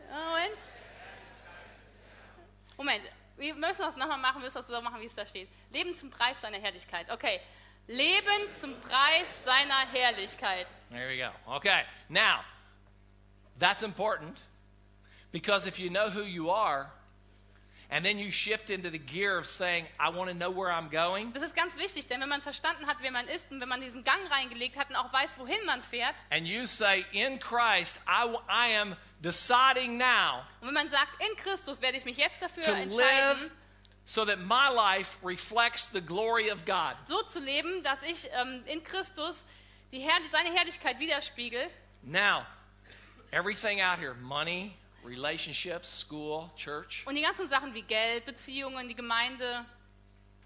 Moment. Moment. Wir müssen das nochmal machen, wir müssen das so machen, wie es da steht. Leben zum Preis seiner Herrlichkeit. Okay. Leben zum Preis seiner Herrlichkeit. There you go. Okay. Now, that's important because if you know who you are and then you shift into the gear of saying, I want to know where I'm going, Das ist ganz wichtig, denn wenn man verstanden hat, wer man ist und wenn man diesen Gang reingelegt hat und auch weiß, wohin man fährt, and you say, In Christ, I, I am deciding now und wenn man sagt, in Christus werde ich mich jetzt dafür to entscheiden, live so that my life reflects the glory of God. so zu leben, dass ich ähm, in Christus die Herrlich seine Herrlichkeit widerspiegel. Now, everything out here money, relationships, school, church Und die ganzen Sachen wie Geld, Beziehungen, die Gemeinde,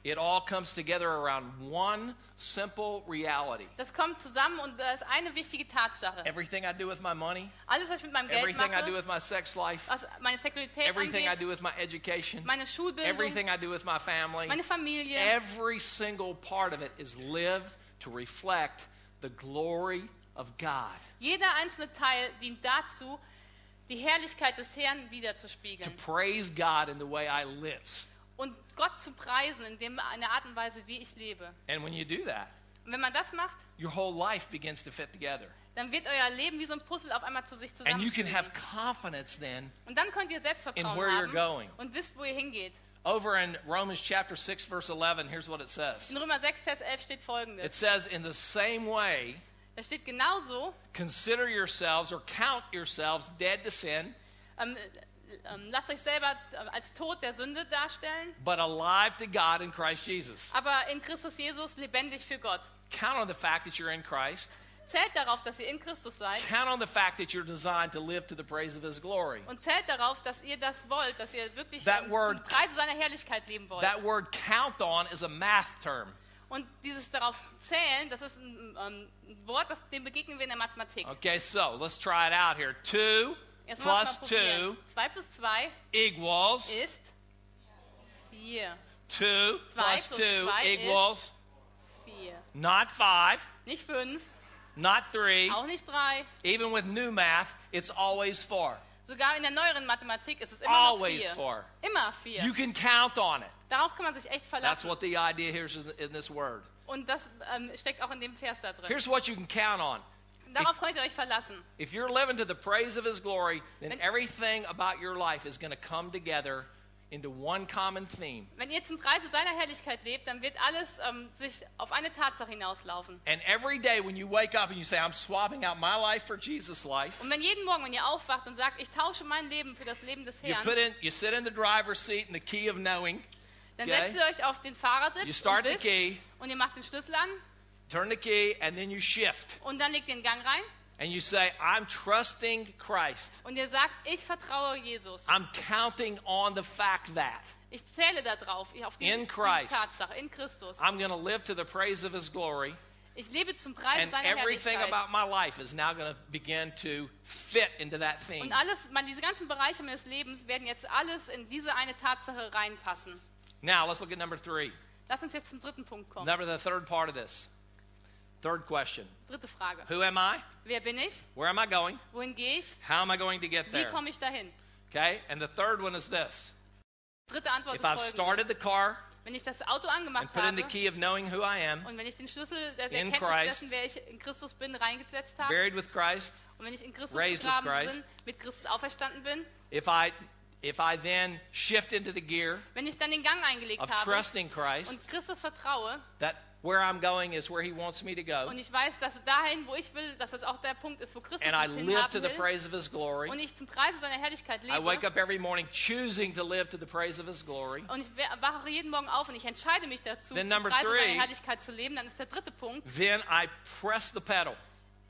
it all comes together around one simple reality. das kommt zusammen und da ist eine wichtige Tatsache. Everything I do with my money, Alles, was ich mit meinem Geld everything I do mache, with my sex life, was meine Sexualität everything I angeht, do with my education, meine Schulbildung, everything I do with my family, meine Familie, every single part of it is lived to reflect the glory of God, jeder einzelne Teil dient dazu, die Herrlichkeit des Herrn to wiederzuspiegeln praise God in the way I live. und Gott zu preisen in dem, einer Art und Weise, wie ich lebe. And when you do that, Und wenn man das macht, your whole life begins to fit together. dann wird euer Leben wie so ein Puzzle auf einmal zu sich And you can zusammenfügen. have confidence then Und dann könnt ihr Selbstvertrauen in where you're haben going. und wisst, wo ihr hingeht. Over in Romans chapter 6 verse 11, here's what it says. In Römer 6, Vers 11 steht It folgendes. says in the same way, Da steht genauso, consider yourselves or count yourselves dead to sin, ähm, ähm, lasst euch selber äh, als Tod der Sünde darstellen, but alive to God in Christ Jesus. aber in Christus Jesus lebendig für Gott. Count on the fact that you're in Christ. Zählt darauf, dass ihr in Christus seid Count on the fact that you're designed to live to the praise of his glory. und zählt darauf, dass ihr das wollt, dass ihr wirklich That ähm, word- zum Preise seiner Herrlichkeit leben wollt. That word count on is a math term. Und dieses darauf zählen, das ist ein, ähm, ein Wort, das, dem begegnen wir in der Mathematik. Okay, so let's try it out here. 2 Jetzt plus mal 2 probieren. 2 plus 2 equals ist 4. 2 Zwei plus plus 2 zwei equals 4. not 5, Nicht 5, not 3. auch nicht 3. Even with new math, it's always 4. Sogar in der neueren Mathematik ist es immer Always 4. four. Immer 4. You can count on it. Darauf kann man sich echt That's verlassen. what the idea here is in in this word. Und das ähm, steckt auch in dem Vers da drin. Here's what you can count on. Darauf könnt ihr euch verlassen. If you're living to the praise of His glory, then Wenn- everything about your life is going to come together into one common theme. Wenn ihr zum Preise seiner Herrlichkeit lebt, dann wird alles ähm, sich auf eine Tatsache hinauslaufen. And every day when you wake up and you say, I'm swapping out my life for Jesus' life, Und wenn jeden Morgen, wenn ihr aufwacht und sagt, ich tausche mein Leben für das Leben des you Herrn, put in, you sit in the driver's seat in the key of knowing, dann okay. setzt ihr euch auf den Fahrersitz You start und, the wisst, key. und ihr macht den Schlüssel an turn the key, and then you shift. und dann legt ihr den Gang rein And you say, I'm trusting Christ. und ihr sagt, ich vertraue Jesus. I'm counting on the fact that Ich zähle darauf, auf die, In Christ. Tatsache, in Christus. I'm going to live to the praise of His glory. Ich lebe zum Preis And seiner everything Herrlichkeit. about my life is now going to begin to fit into that theme. Und alles, man, diese ganzen Bereiche meines Lebens werden jetzt alles in diese eine Tatsache reinpassen. Now, let's look at number three. Lass uns jetzt zum dritten Punkt kommen. Number the third part of this. Third question Dritte Frage. Who am I? Wer bin ich? Where am I going? Wohin gehe ich? How am I going to get there? Wie komme ich dahin? Okay? And the third one is this Dritte Antwort If ist I've started the car Wenn ich das Auto angemacht and put in the habe key of knowing who I am, und wenn ich den Schlüssel der In Erkenntnis Christ, dessen, wer ich in Christus bin, reingesetzt habe buried with Christ, und wenn ich in Christus raised with begraben Christ, bin, mit Christus auferstanden bin, if I if I then shift into the gear wenn ich dann den Gang eingelegt of habe trusting Christ, und Christus vertraue that where I'm going is where He wants me to go, und ich weiß, dass dahin, wo ich will, dass das auch der Punkt ist, wo Christus and I mich live to hinhaben the will praise of His glory. und ich zum Preise seiner Herrlichkeit I wake up every morning choosing to live to the praise of His glory. und ich we- wache jeden Morgen auf und ich entscheide mich dazu, Then zum number Preise three- seiner Herrlichkeit zu leben, dann ist der dritte Punkt, Then I press the pedal.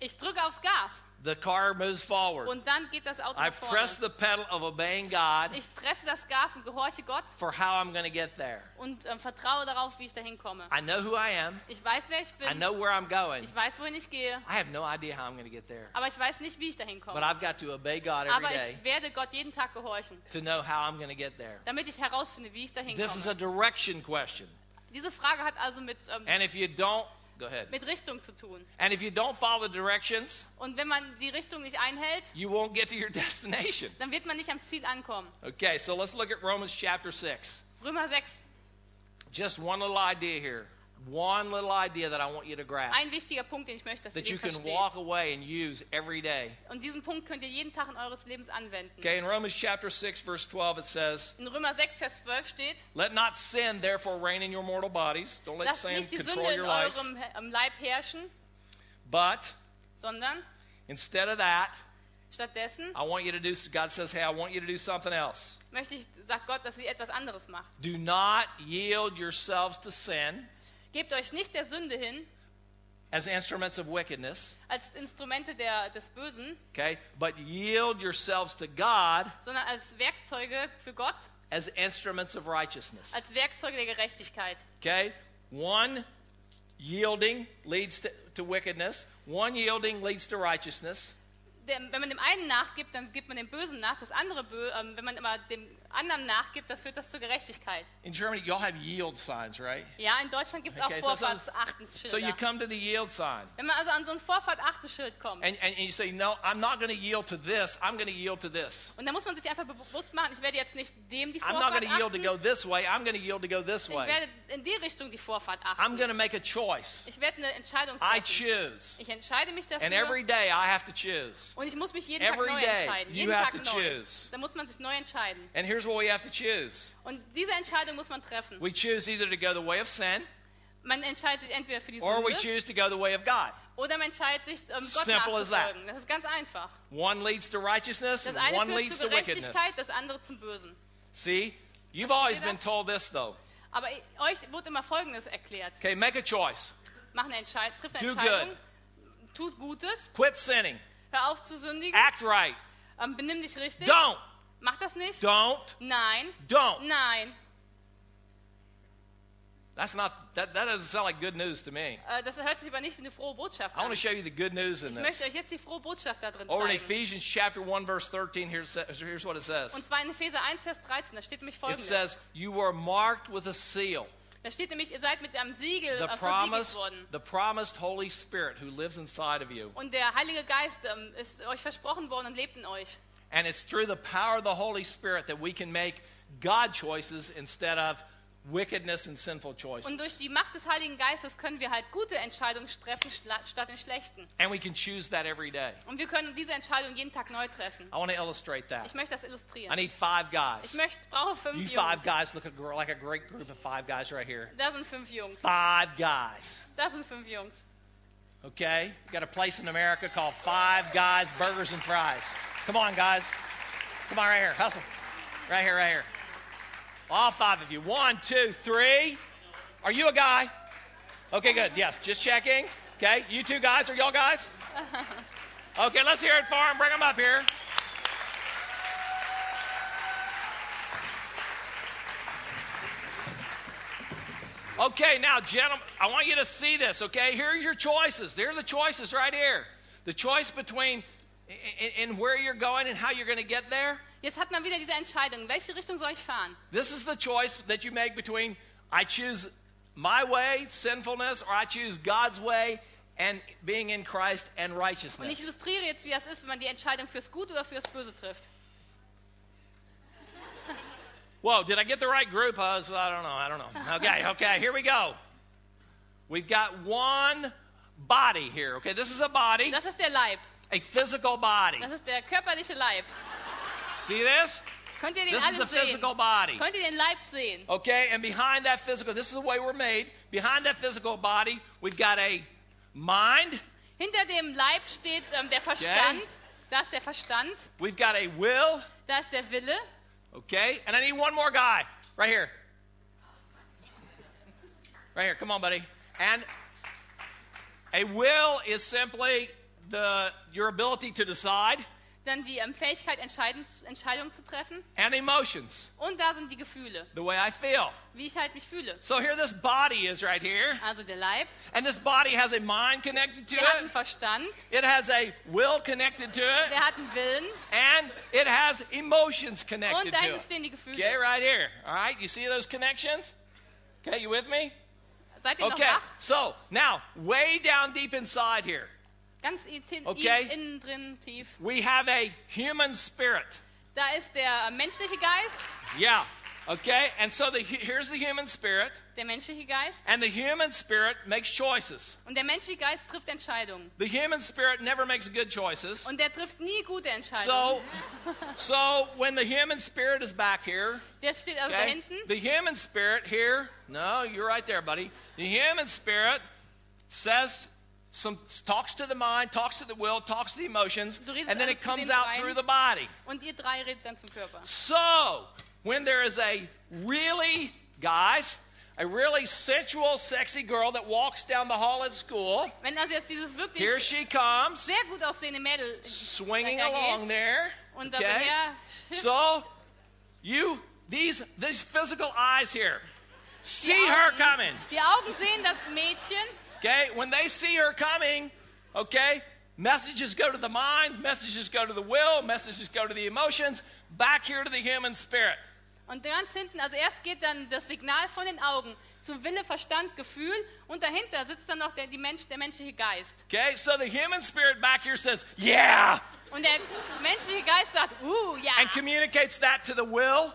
Ich drücke aufs Gas The car moves forward. und dann geht das Auto I vorne. press the pedal of obeying God Ich presse das Gas und gehorche Gott for how I'm going to get there. und ähm, vertraue darauf, wie ich dahin komme. I know who I am. Ich weiß, wer ich I bin. know where I'm going. Ich weiß, wohin ich gehe. I have no idea how I'm going to get there. Aber ich weiß nicht, wie ich dahin But komme. I've got to obey God every Aber day ich werde Gott jeden Tag gehorchen, to know how I'm going to get there. damit ich herausfinde, wie ich dahin This is a komme. direction question. Diese Frage hat also mit, ähm, And if you don't, go ahead. mit Richtung zu tun. And if you don't follow the directions, Und wenn man die Richtung nicht einhält, you won't get to your destination. dann wird man nicht am Ziel ankommen. Okay, so let's look at Romans chapter 6. Römer 6, Just one little idea here. One little idea that I want you to grasp. ein wichtiger Punkt, den ich möchte, dass ihr That you can versteht. walk away and use every day. Und diesen Punkt könnt ihr jeden Tag in eures Lebens anwenden. Okay, in Romans chapter 6, verse 12, it says, In Römer 6, Vers 12 steht, Let not sin therefore reign in your mortal bodies. Don't let lasst sin nicht die control Sünde in your life. eurem ähm, Leib herrschen, But sondern instead of that, stattdessen I want you to do, God says, hey, I want you to do something else. möchte ich, sagt Gott, dass ihr etwas anderes macht. Do not yield yourselves to sin Gebt euch nicht der Sünde hin as instruments of wickedness, als Instrumente der, des Bösen, okay? But yield yourselves to God sondern als Werkzeuge für Gott, as instruments of righteousness, als Werkzeuge der Gerechtigkeit. okay? One yielding leads to, to wickedness, one yielding leads to righteousness. Wenn man dem einen nachgibt, dann gibt man dem Bösen nach. Das andere, ähm, wenn man immer dem anderen nachgibt, dann führt das zur Gerechtigkeit. In Germany, y'all have yield signs, right? Ja, in Deutschland gibt es Okay, auch so- so- you come to the yield sign. wenn man also an so ein Vorfahrtachtenschild kommt, And, and you say, no, I'm not going to yield to this. I'm going to yield to this. und dann muss man sich einfach bewusst machen, ich werde jetzt nicht dem die I'm not Vorfahrt going to yield to achten, go this way. I'm going to yield to go this ich way. werde in die Richtung die Vorfahrt I'm achten. going to make a choice. Ich werde eine Entscheidung I treffen. choose. Ich entscheide mich dafür. And every day I have to choose. Und ich muss mich jeden Tag Every neu day entscheiden. you Jeden have Tag to neu. choose. Da muss man sich neu entscheiden. And here's what we have to choose Und diese Entscheidung muss man treffen. we choose either to go the way of sin Man entscheidet sich entweder für die or we choose to go the way of God. oder man entscheidet sich, ähm, Gott Simple as that. nachzufolgen. Das ist ganz einfach. One leads to righteousness Das eine one leads to wickedness. Das andere zum Bösen. See, you've always been told this though. Aber euch wird immer Folgendes erklärt. Okay, make a choice. Mach eine Entscheid trifft eine Do Entscheidung, tut Gutes, Quit sinning. hör auf zu sündigen, Act right. ähm, benimm dich richtig. Don't. Mach das nicht. Don't. Nein, Don't. nein. That's not that, that doesn't sound like good news to me. Äh, das hört sich aber nicht wie eine frohe Botschaft I want an. to show you the good news in Ich this. möchte euch jetzt die frohe Botschaft da drin Over in zeigen. Ephesians chapter 1 verse 13 here's, here's what it says. Und zwar in Epheser 1, Vers 13, da steht nämlich It folgendes. says you were marked with a seal. Da steht nämlich, ihr seid mit einem Siegel The äh, promised worden. the promised Holy Spirit who lives inside of you. Und der Heilige Geist ähm, ist euch versprochen worden und lebt in euch. And it's through the power of the Holy Spirit that we can make God choices instead of wickedness and sinful choices. Und durch die Macht des Heiligen Geistes können wir halt gute Entscheidungen treffen statt den schlechten. And we can choose that every day. Und wir können diese Entscheidung jeden Tag neu treffen. I want to illustrate that. Ich möchte das illustrieren. I need five guys. Ich möchte, brauche fünf You fünf five Jungs. guys look a like a great group of five guys right here. Da sind fünf Jungs. Five guys. Da sind fünf Jungs. Okay? You got a place in America called Five Guys Burgers and Fries. Come on, guys. Come on, right here. Hustle. Right here, right here. All five of you. One, two, three. Are you a guy? Okay, good. Yes, just checking. Okay, you two guys. Are y'all guys? Okay, let's hear it for them. Bring them up here. Okay, now, gentlemen, I want you to see this, okay? Here are your choices. There are the choices right here. The choice between in, in where you're going and how you're going to get there. Jetzt hat man wieder diese Entscheidung. Welche Richtung soll ich fahren? This is the choice that you make between I choose my way, sinfulness, or I choose God's way and being in Christ and righteousness. Und ich illustriere jetzt, wie das ist, wenn man die Entscheidung fürs Gute oder fürs Böse trifft. Whoa, did I get the right group? I, was, I don't know. I don't know. Okay, okay, here we go. We've got one body here. Okay, this is a body, Das ist der Leib. A physical body. Das ist der körperliche Leib. See this? Könnt ihr den This is a alles sehen? physical body. Könnt ihr den Leib sehen? Okay, and behind that physical, this is the way we're made. Behind that physical body, we've got a mind, Hinter dem Leib steht ähm, der Verstand. Da ist der Verstand. we've got a will, Da ist der Wille. okay, and I need one more guy right here. Right here, come on, buddy. And a will is simply the your ability to decide, Dann die ähm, Fähigkeit, Entscheidungen zu treffen. and emotions, Und da sind die Gefühle. the way I feel. Wie ich halt mich fühle. So here this body is right here, Also der Leib. and this body has a mind connected to Der hat einen it. Verstand. It has a will connected to it. Der hat einen Willen. and it has emotions connected Und to dahinter it. stehen die Gefühle. Okay, right here. All right, you see those connections? Okay, you with me? Seid ihr Okay, noch wach? so now, way down deep inside here, Ganz Okay. innen drin, tief. we have a human spirit. Da ist der menschliche Geist. Yeah, okay, and so the, here's the human spirit, Der menschliche Geist. and the human spirit makes choices. Und der menschliche Geist trifft Entscheidungen. The human spirit never makes good choices. Und der trifft nie gute Entscheidungen. So, so when the human spirit is back here, der steht also da hinten. The human spirit here, no, you're right there, buddy. The human spirit says some talks to the mind, talks to the will, talks to the emotions, and then it comes out through the body. Und ihr drei redet dann zum Körper. So, when there is a really, guys, a really sensual, sexy girl that walks down the hall at school, Wenn also jetzt dieses wirklich here she comes, sehr gut aussehende Mädel swinging along there. und Okay? So, you, these, these physical eyes here, see her coming. Die Augen sehen das Mädchen Okay, when they see her coming, okay, messages go to the mind, messages go to the will, messages go to the emotions, back here to the human spirit. und ganz hinten, also erst geht dann das Signal von den Augen zum Wille, Verstand, Gefühl und dahinter sitzt dann noch der, die Mensch, der menschliche Geist. Okay, so the human spirit back here says, yeah, Und der menschliche Geist sagt, uh, ja. and communicates that to the will,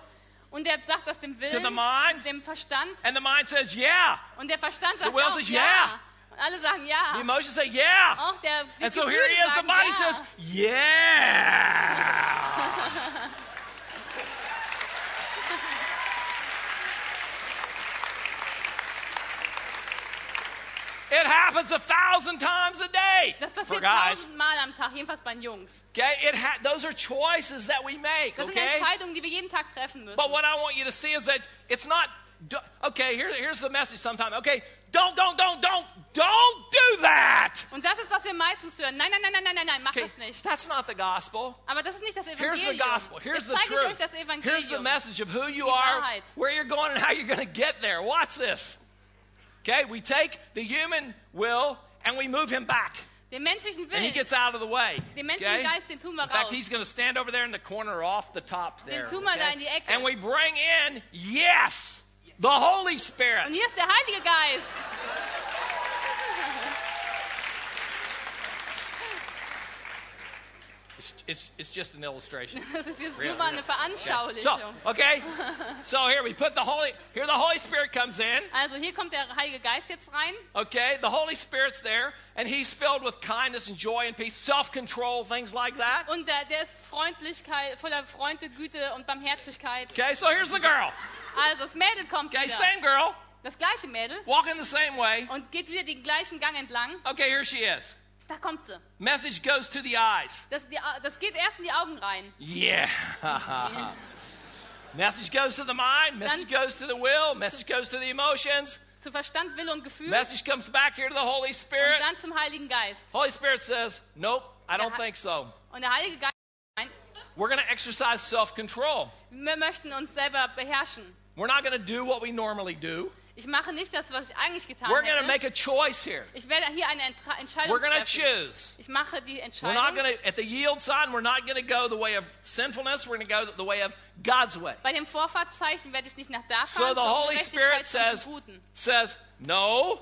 Und der sagt das dem to the Willen, mind, dem Verstand. and the mind says, yeah. Und der Verstand sagt the will auch says, ja. yeah. Alle sagen The ja. emotions say, yeah. Auch der die And so Gefühle here he is, the body ja. says, yeah. It happens a thousand times a day Das passiert tausendmal am Tag, jedenfalls bei den Jungs. Okay, it ha- those are choices that we make. Das sind Entscheidungen, die wir jeden Tag treffen müssen. but what I want you to see is that it's not. Okay, here, here's the message. Sometime. Okay, don't, don't, don't, don't, don't do that. Und das ist, was wir meistens hören. Nein, nein, nein, nein, nein, nein, nein, mach Okay, das nicht. that's not the gospel. Aber das ist nicht das Here's the gospel. Here's Jetzt the euch truth. Here's the message of who you are, where you're going, and how you're going to get there. Watch this. Okay, we take the human will and we move him back, Den menschlichen and he gets out of the way. den menschlichen Okay? Geist, den tun wir In fact, raus. he's going to stand over there in the corner off the top there. tun wir da in die Ecke. And we bring in, yes, the Holy Spirit. Und hier ist der Heilige Geist. It's, it's, it's just an illustration. Das ist jetzt Really? nur eine Okay. So, okay. So here we put the Holy, here the Holy Spirit comes in. Also hier kommt der Heilige Geist jetzt rein. Okay, the Holy Spirit's there, and he's filled with kindness and joy and peace, self control, things like that. Und der, der ist Freundlichkeit, voller Freunde, Güte und Barmherzigkeit. Okay, so here's the girl. Also das Mädel kommt Okay, wieder. same girl, Das gleiche Mädel. walking the same way. Und geht wieder den gleichen Gang entlang. Okay, here she is. Da kommt sie. Message goes to the eyes. Das, die, das geht erst in die Augen rein. Yeah. message goes to the mind, message goes to the will, message goes to the emotions, Zu Verstand, Wille und Gefühl. message comes back here to the Holy Und Spirit. dann zum Heiligen Geist. Holy Spirit says, Nope, I don't think so. Und der Heilige Geist We're going to exercise self control. wir möchten uns selber beherrschen. We're not going to do what we normally do. Ich mache nicht das, was ich eigentlich getan We're going to hätte. make a choice here. Ich werde hier eine Entra Entscheidung We're going to treffen. choose. Ich mache die We're not Entscheidung. going to, at the yield sign, we're not going to go the way of sinfulness. We're going to go the way of God's way. Bei dem Vorfahrtszeichen werde ich nicht nach da fahren, So the Holy Spirit says, says no,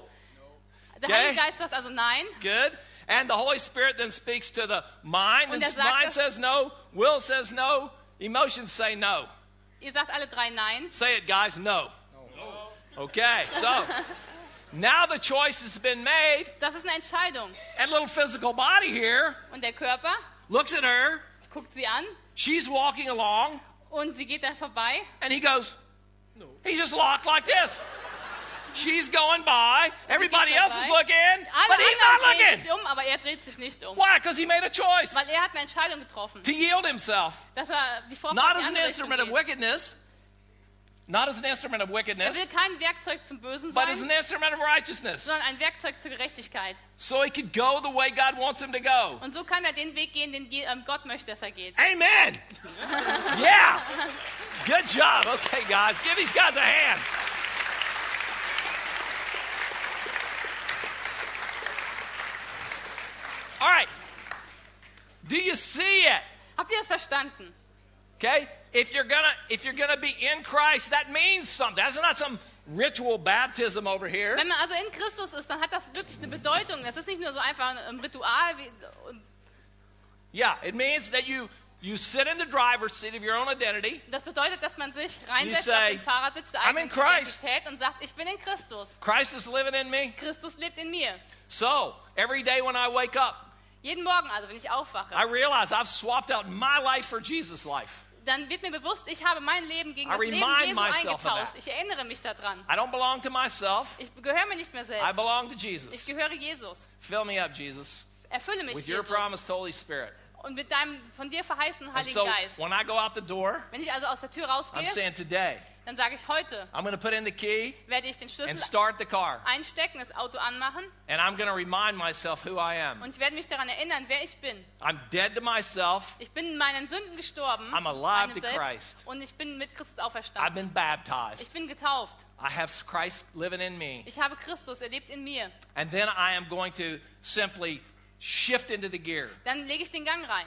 Der Okay. Heilige Geist sagt also nein. good. And the Holy Spirit then speaks to the mind, Und and er sagt mind says no, will says no, emotions say no. Ihr sagt alle drei nein. Say it, guys, no. Okay, so now the choice has been made, Das ist eine Entscheidung. and little physical body here Und der Körper looks at her. guckt sie an She's walking along, und sie geht da vorbei. and he goes, No. He's just locked like this. She's going by. Everybody else is looking, Alle but he's not looking. sich um, aber er dreht sich nicht um. Why? Because he made a choice Weil er hat eine Entscheidung getroffen, to yield himself, dass er die Vorfahrt not as an instrument of wickedness, not as an instrument of Er wickedness, will kein Werkzeug zum Bösen but as an instrument of righteousness. sondern ein Werkzeug zur Gerechtigkeit. So he could go the way God wants him to go. Und so kann er den Weg gehen, den ähm, Gott möchte, dass er geht. Amen. Yeah. Good job. Okay, guys, give these guys a hand. All right. Do you see it? Habt ihr das verstanden? Okay? If you're gonna if you're gonna be in Christ, that means something. That's not some ritual baptism over here. Wenn man also in Christus ist, dann hat das wirklich eine Bedeutung. Das ist nicht nur so einfach ein Ritual. Wie, und Yeah, it means that you you sit in the driver's seat of your own identity. das bedeutet, dass man sich reinsetzt You say, auf den Fahrersitz der "I'm eigenen. Identität und sagt, ich bin in Christus. Christ is living in me. Christus lebt in mir. So every day when I wake up, Jeden Morgen, also wenn ich aufwache, I realize I've swapped out my life for Jesus' life. dann wird mir bewusst, ich habe mein Leben gegen I das Leben Jesu eingetauscht. Ich erinnere mich daran. I don't belong to myself. Ich gehöre mir nicht mehr I selbst. belong to Ich Jesus. gehöre Jesus. Fill me up, Jesus, Erfülle mich, with your Jesus. promised Holy Spirit. Und mit deinem von dir verheißenen Heiligen so Geist. when I go out the door, Wenn ich also aus der Tür I'm rausgehe, saying today, dann sage ich heute, I'm going to put in the key werde ich den and Schlüssel start the car. einstecken, das Auto anmachen And I'm going to remind myself who I am. und ich werde mich daran erinnern, wer ich bin. I'm dead to myself. Ich bin in meinen Sünden gestorben, I'm alive to Selbst, Christ. und ich bin mit Christus I've auferstanden. been Ich baptized. bin getauft. I have Christ living in me. Ich habe Christus, er lebt in mir. And then I am going to simply shift into the gear. Dann lege ich den Gang rein.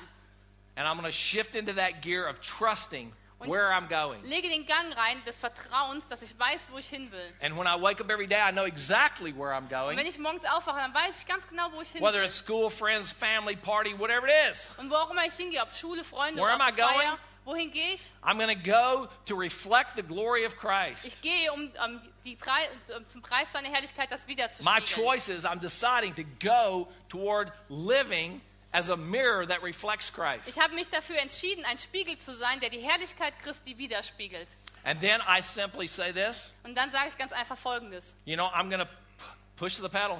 And I'm going to shift into that gear of trusting Und where I'm going. lege den Gang rein des Vertrauens, dass ich weiß, wo ich hin will. And when I wake up every day, I know exactly where I'm Und going. wenn ich morgens aufwache, dann weiß ich ganz genau, wo ich hin Whether will. it's school, friends, family, party, whatever it is. Und wo auch immer ich hingehe, ob Schule, Freunde Where oder am I eine going? Wohin gehe ich? I'm going to go to reflect the glory of Christ. Ich gehe, um, um die Prei um zum Preis seiner Herrlichkeit das My choice is I'm deciding to go toward living as a mirror that reflects Christ. Ich habe mich dafür entschieden, ein Spiegel zu sein, der die Herrlichkeit Christi widerspiegelt. And then I simply say this Und dann sage ich ganz einfach Folgendes. you know, I'm going to push the pedal.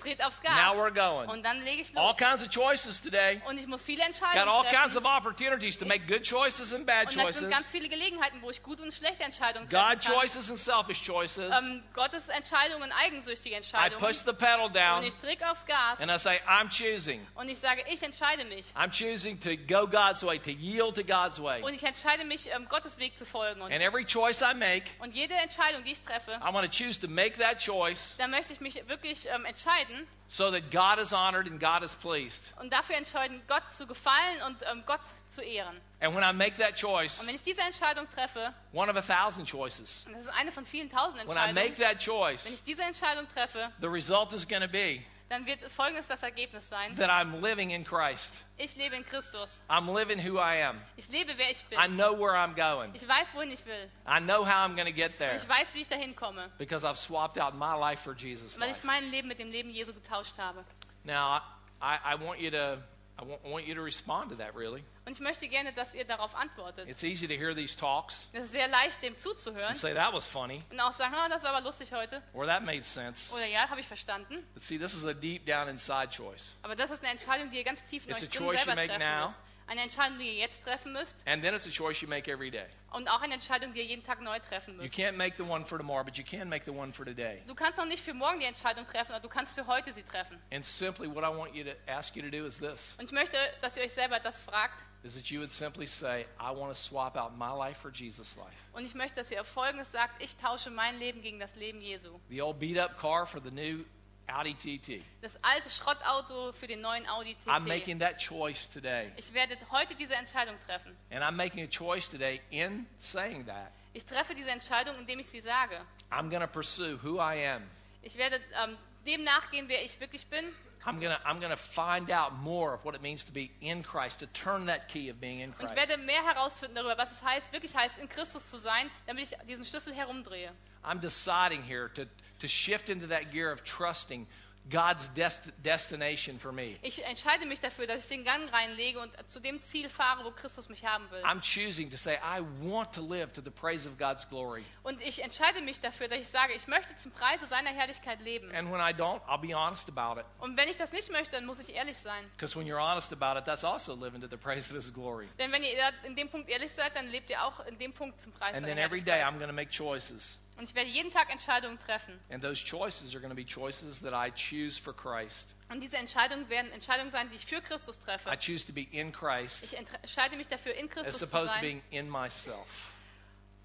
Trete aufs Gas. Now we're going. Und dann lege ich All los. kinds of choices today. Und ich muss viele Got Entscheidungen all kinds treffen. of opportunities to make good choices and bad Und da choices. sind ganz viele Gelegenheiten, wo ich gute und schlechte Entscheidungen God treffen kann. choices and selfish choices. Ähm, Gottes Entscheidungen, eigensüchtige I Entscheidungen. push the pedal Und down ich drücke aufs Gas. and I say, I'm choosing. Und ich sage, ich entscheide mich. I'm choosing to go God's way, to yield to God's way. Und ich entscheide mich, ähm, Gottes Weg zu folgen. Und, And every choice I make, und jede Entscheidung, die ich treffe, I'm going to choose to make that choice da möchte ich mich wirklich ähm, entscheiden so that God is honored and God is pleased. und dafür entscheiden, Gott zu gefallen und ähm, Gott zu ehren. And when I make that choice, Und wenn ich diese Entscheidung treffe, one of a thousand choices, und das ist eine von vielen tausend when I make Entscheidungen, that choice, wenn ich diese Entscheidung treffe, the result is going to be dann wird folgendes das Ergebnis sein. that I'm living in Christ. Ich lebe in Christus. I'm living who I am. Ich lebe, wer ich bin. I know where I'm going. Ich weiß, wohin ich will. I know how I'm going to get Und there ich weiß, wie ich dahin komme. because I've swapped out my life for Jesus' Weil ich life. mein Leben mit dem Leben Jesu getauscht habe. Now, I, I want you to I want, I want you to respond to that. Really, Und ich möchte gerne, dass ihr darauf antwortet. it's easy to hear these talks Es ist sehr leicht, dem zuzuhören and say that was funny und auch sagen, oh, das war aber lustig heute. or that made sense. Oder ja, habe ich verstanden. But see, this is a deep down inside choice, Aber das ist eine Entscheidung, die ihr ganz tief in It's euch a drin choice you selber make treffen now. müsst. Eine Entscheidung, die ihr jetzt treffen müsst. and then it's a choice you make every day. Und auch eine Entscheidung, die ihr jeden Tag neu treffen You müsst. can't make the one for tomorrow, but you can make the one for today. Du kannst auch nicht für morgen die Entscheidung treffen, aber du kannst für heute sie treffen. And simply, what I want you to ask you to do is this: Und ich möchte, dass ihr euch selber das fragt. is that you would simply say, I want to swap out my life for Jesus' life. Und ich möchte, dass ihr Folgendes sagt: Ich tausche mein Leben gegen das Leben Jesu. The old beat up car for the new Audi TT. Das alte Schrottauto für den neuen Audi I'm TT. making that choice today. Ich werde heute diese Entscheidung treffen. And I'm making a choice today in saying that. Ich treffe diese Entscheidung, indem ich sie sage. I'm going to pursue who I am. Ich werde ähm, dem nachgehen, wer ich wirklich bin. I'm going to I'm going to find out more of what it means to be in Christ, to turn that key of being in Und ich Christ. werde mehr herausfinden darüber, was es heißt, wirklich heißt, in Christus zu sein, damit ich diesen Schlüssel herumdrehe. I'm deciding here to, to shift into that gear of trusting God's dest- destination for me. Ich entscheide mich dafür, dass ich den Gang reinlege und zu dem Ziel fahre, wo Christus mich haben will. I'm choosing to say, I want to live to the praise of God's glory. Und ich entscheide mich dafür, dass ich sage, ich möchte zum Preise seiner Herrlichkeit leben. And when I don't, I'll be honest about it. Und wenn ich das nicht möchte, dann muss ich ehrlich sein. Because when you're honest about it, that's also living to the praise of His glory. Denn wenn ihr in dem Punkt ehrlich seid, dann lebt ihr auch in dem Punkt zum Preis And seiner then every day Herrlichkeit. I'm going to make choices. Und ich werde jeden Tag Entscheidungen treffen. And those choices are going to be choices that I choose for Christ. Und diese Entscheidungen werden Entscheidungen sein, die ich für Christus treffe. I choose to be in Christ Ich entscheide mich dafür, in as Christus zu opposed to sein being in myself.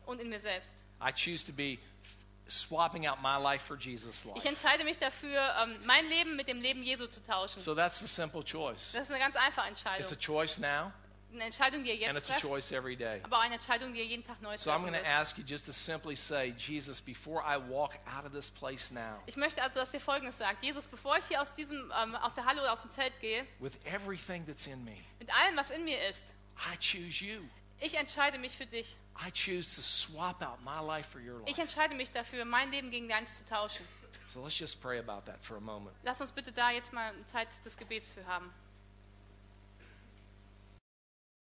und in mir selbst. I choose to be swapping out my life for Jesus' Ich life. entscheide mich dafür, ähm, mein Leben mit dem Leben Jesu zu tauschen. So that's the simple choice. Das ist eine ganz einfache It's Entscheidung. a choice now, Eine Entscheidung, die ihr and jetzt it's a trefft, choice every day. aber auch eine Entscheidung, die ihr jeden Tag neu So I'm treffen going to müsst. ask you just to simply say, Jesus, before I walk out of this place now, Ich möchte also, dass ihr Folgendes sagt. Jesus, bevor ich hier aus, diesem, ähm, aus der Halle oder aus dem Zelt gehe, with everything that's in me, mit allem, was in mir ist, I choose you. ich entscheide mich für dich. I choose to swap out my life for your Ich life. entscheide mich dafür, mein Leben gegen deins zu tauschen. So let's just pray about that for a moment. Lass uns bitte da jetzt mal eine Zeit des Gebets für haben.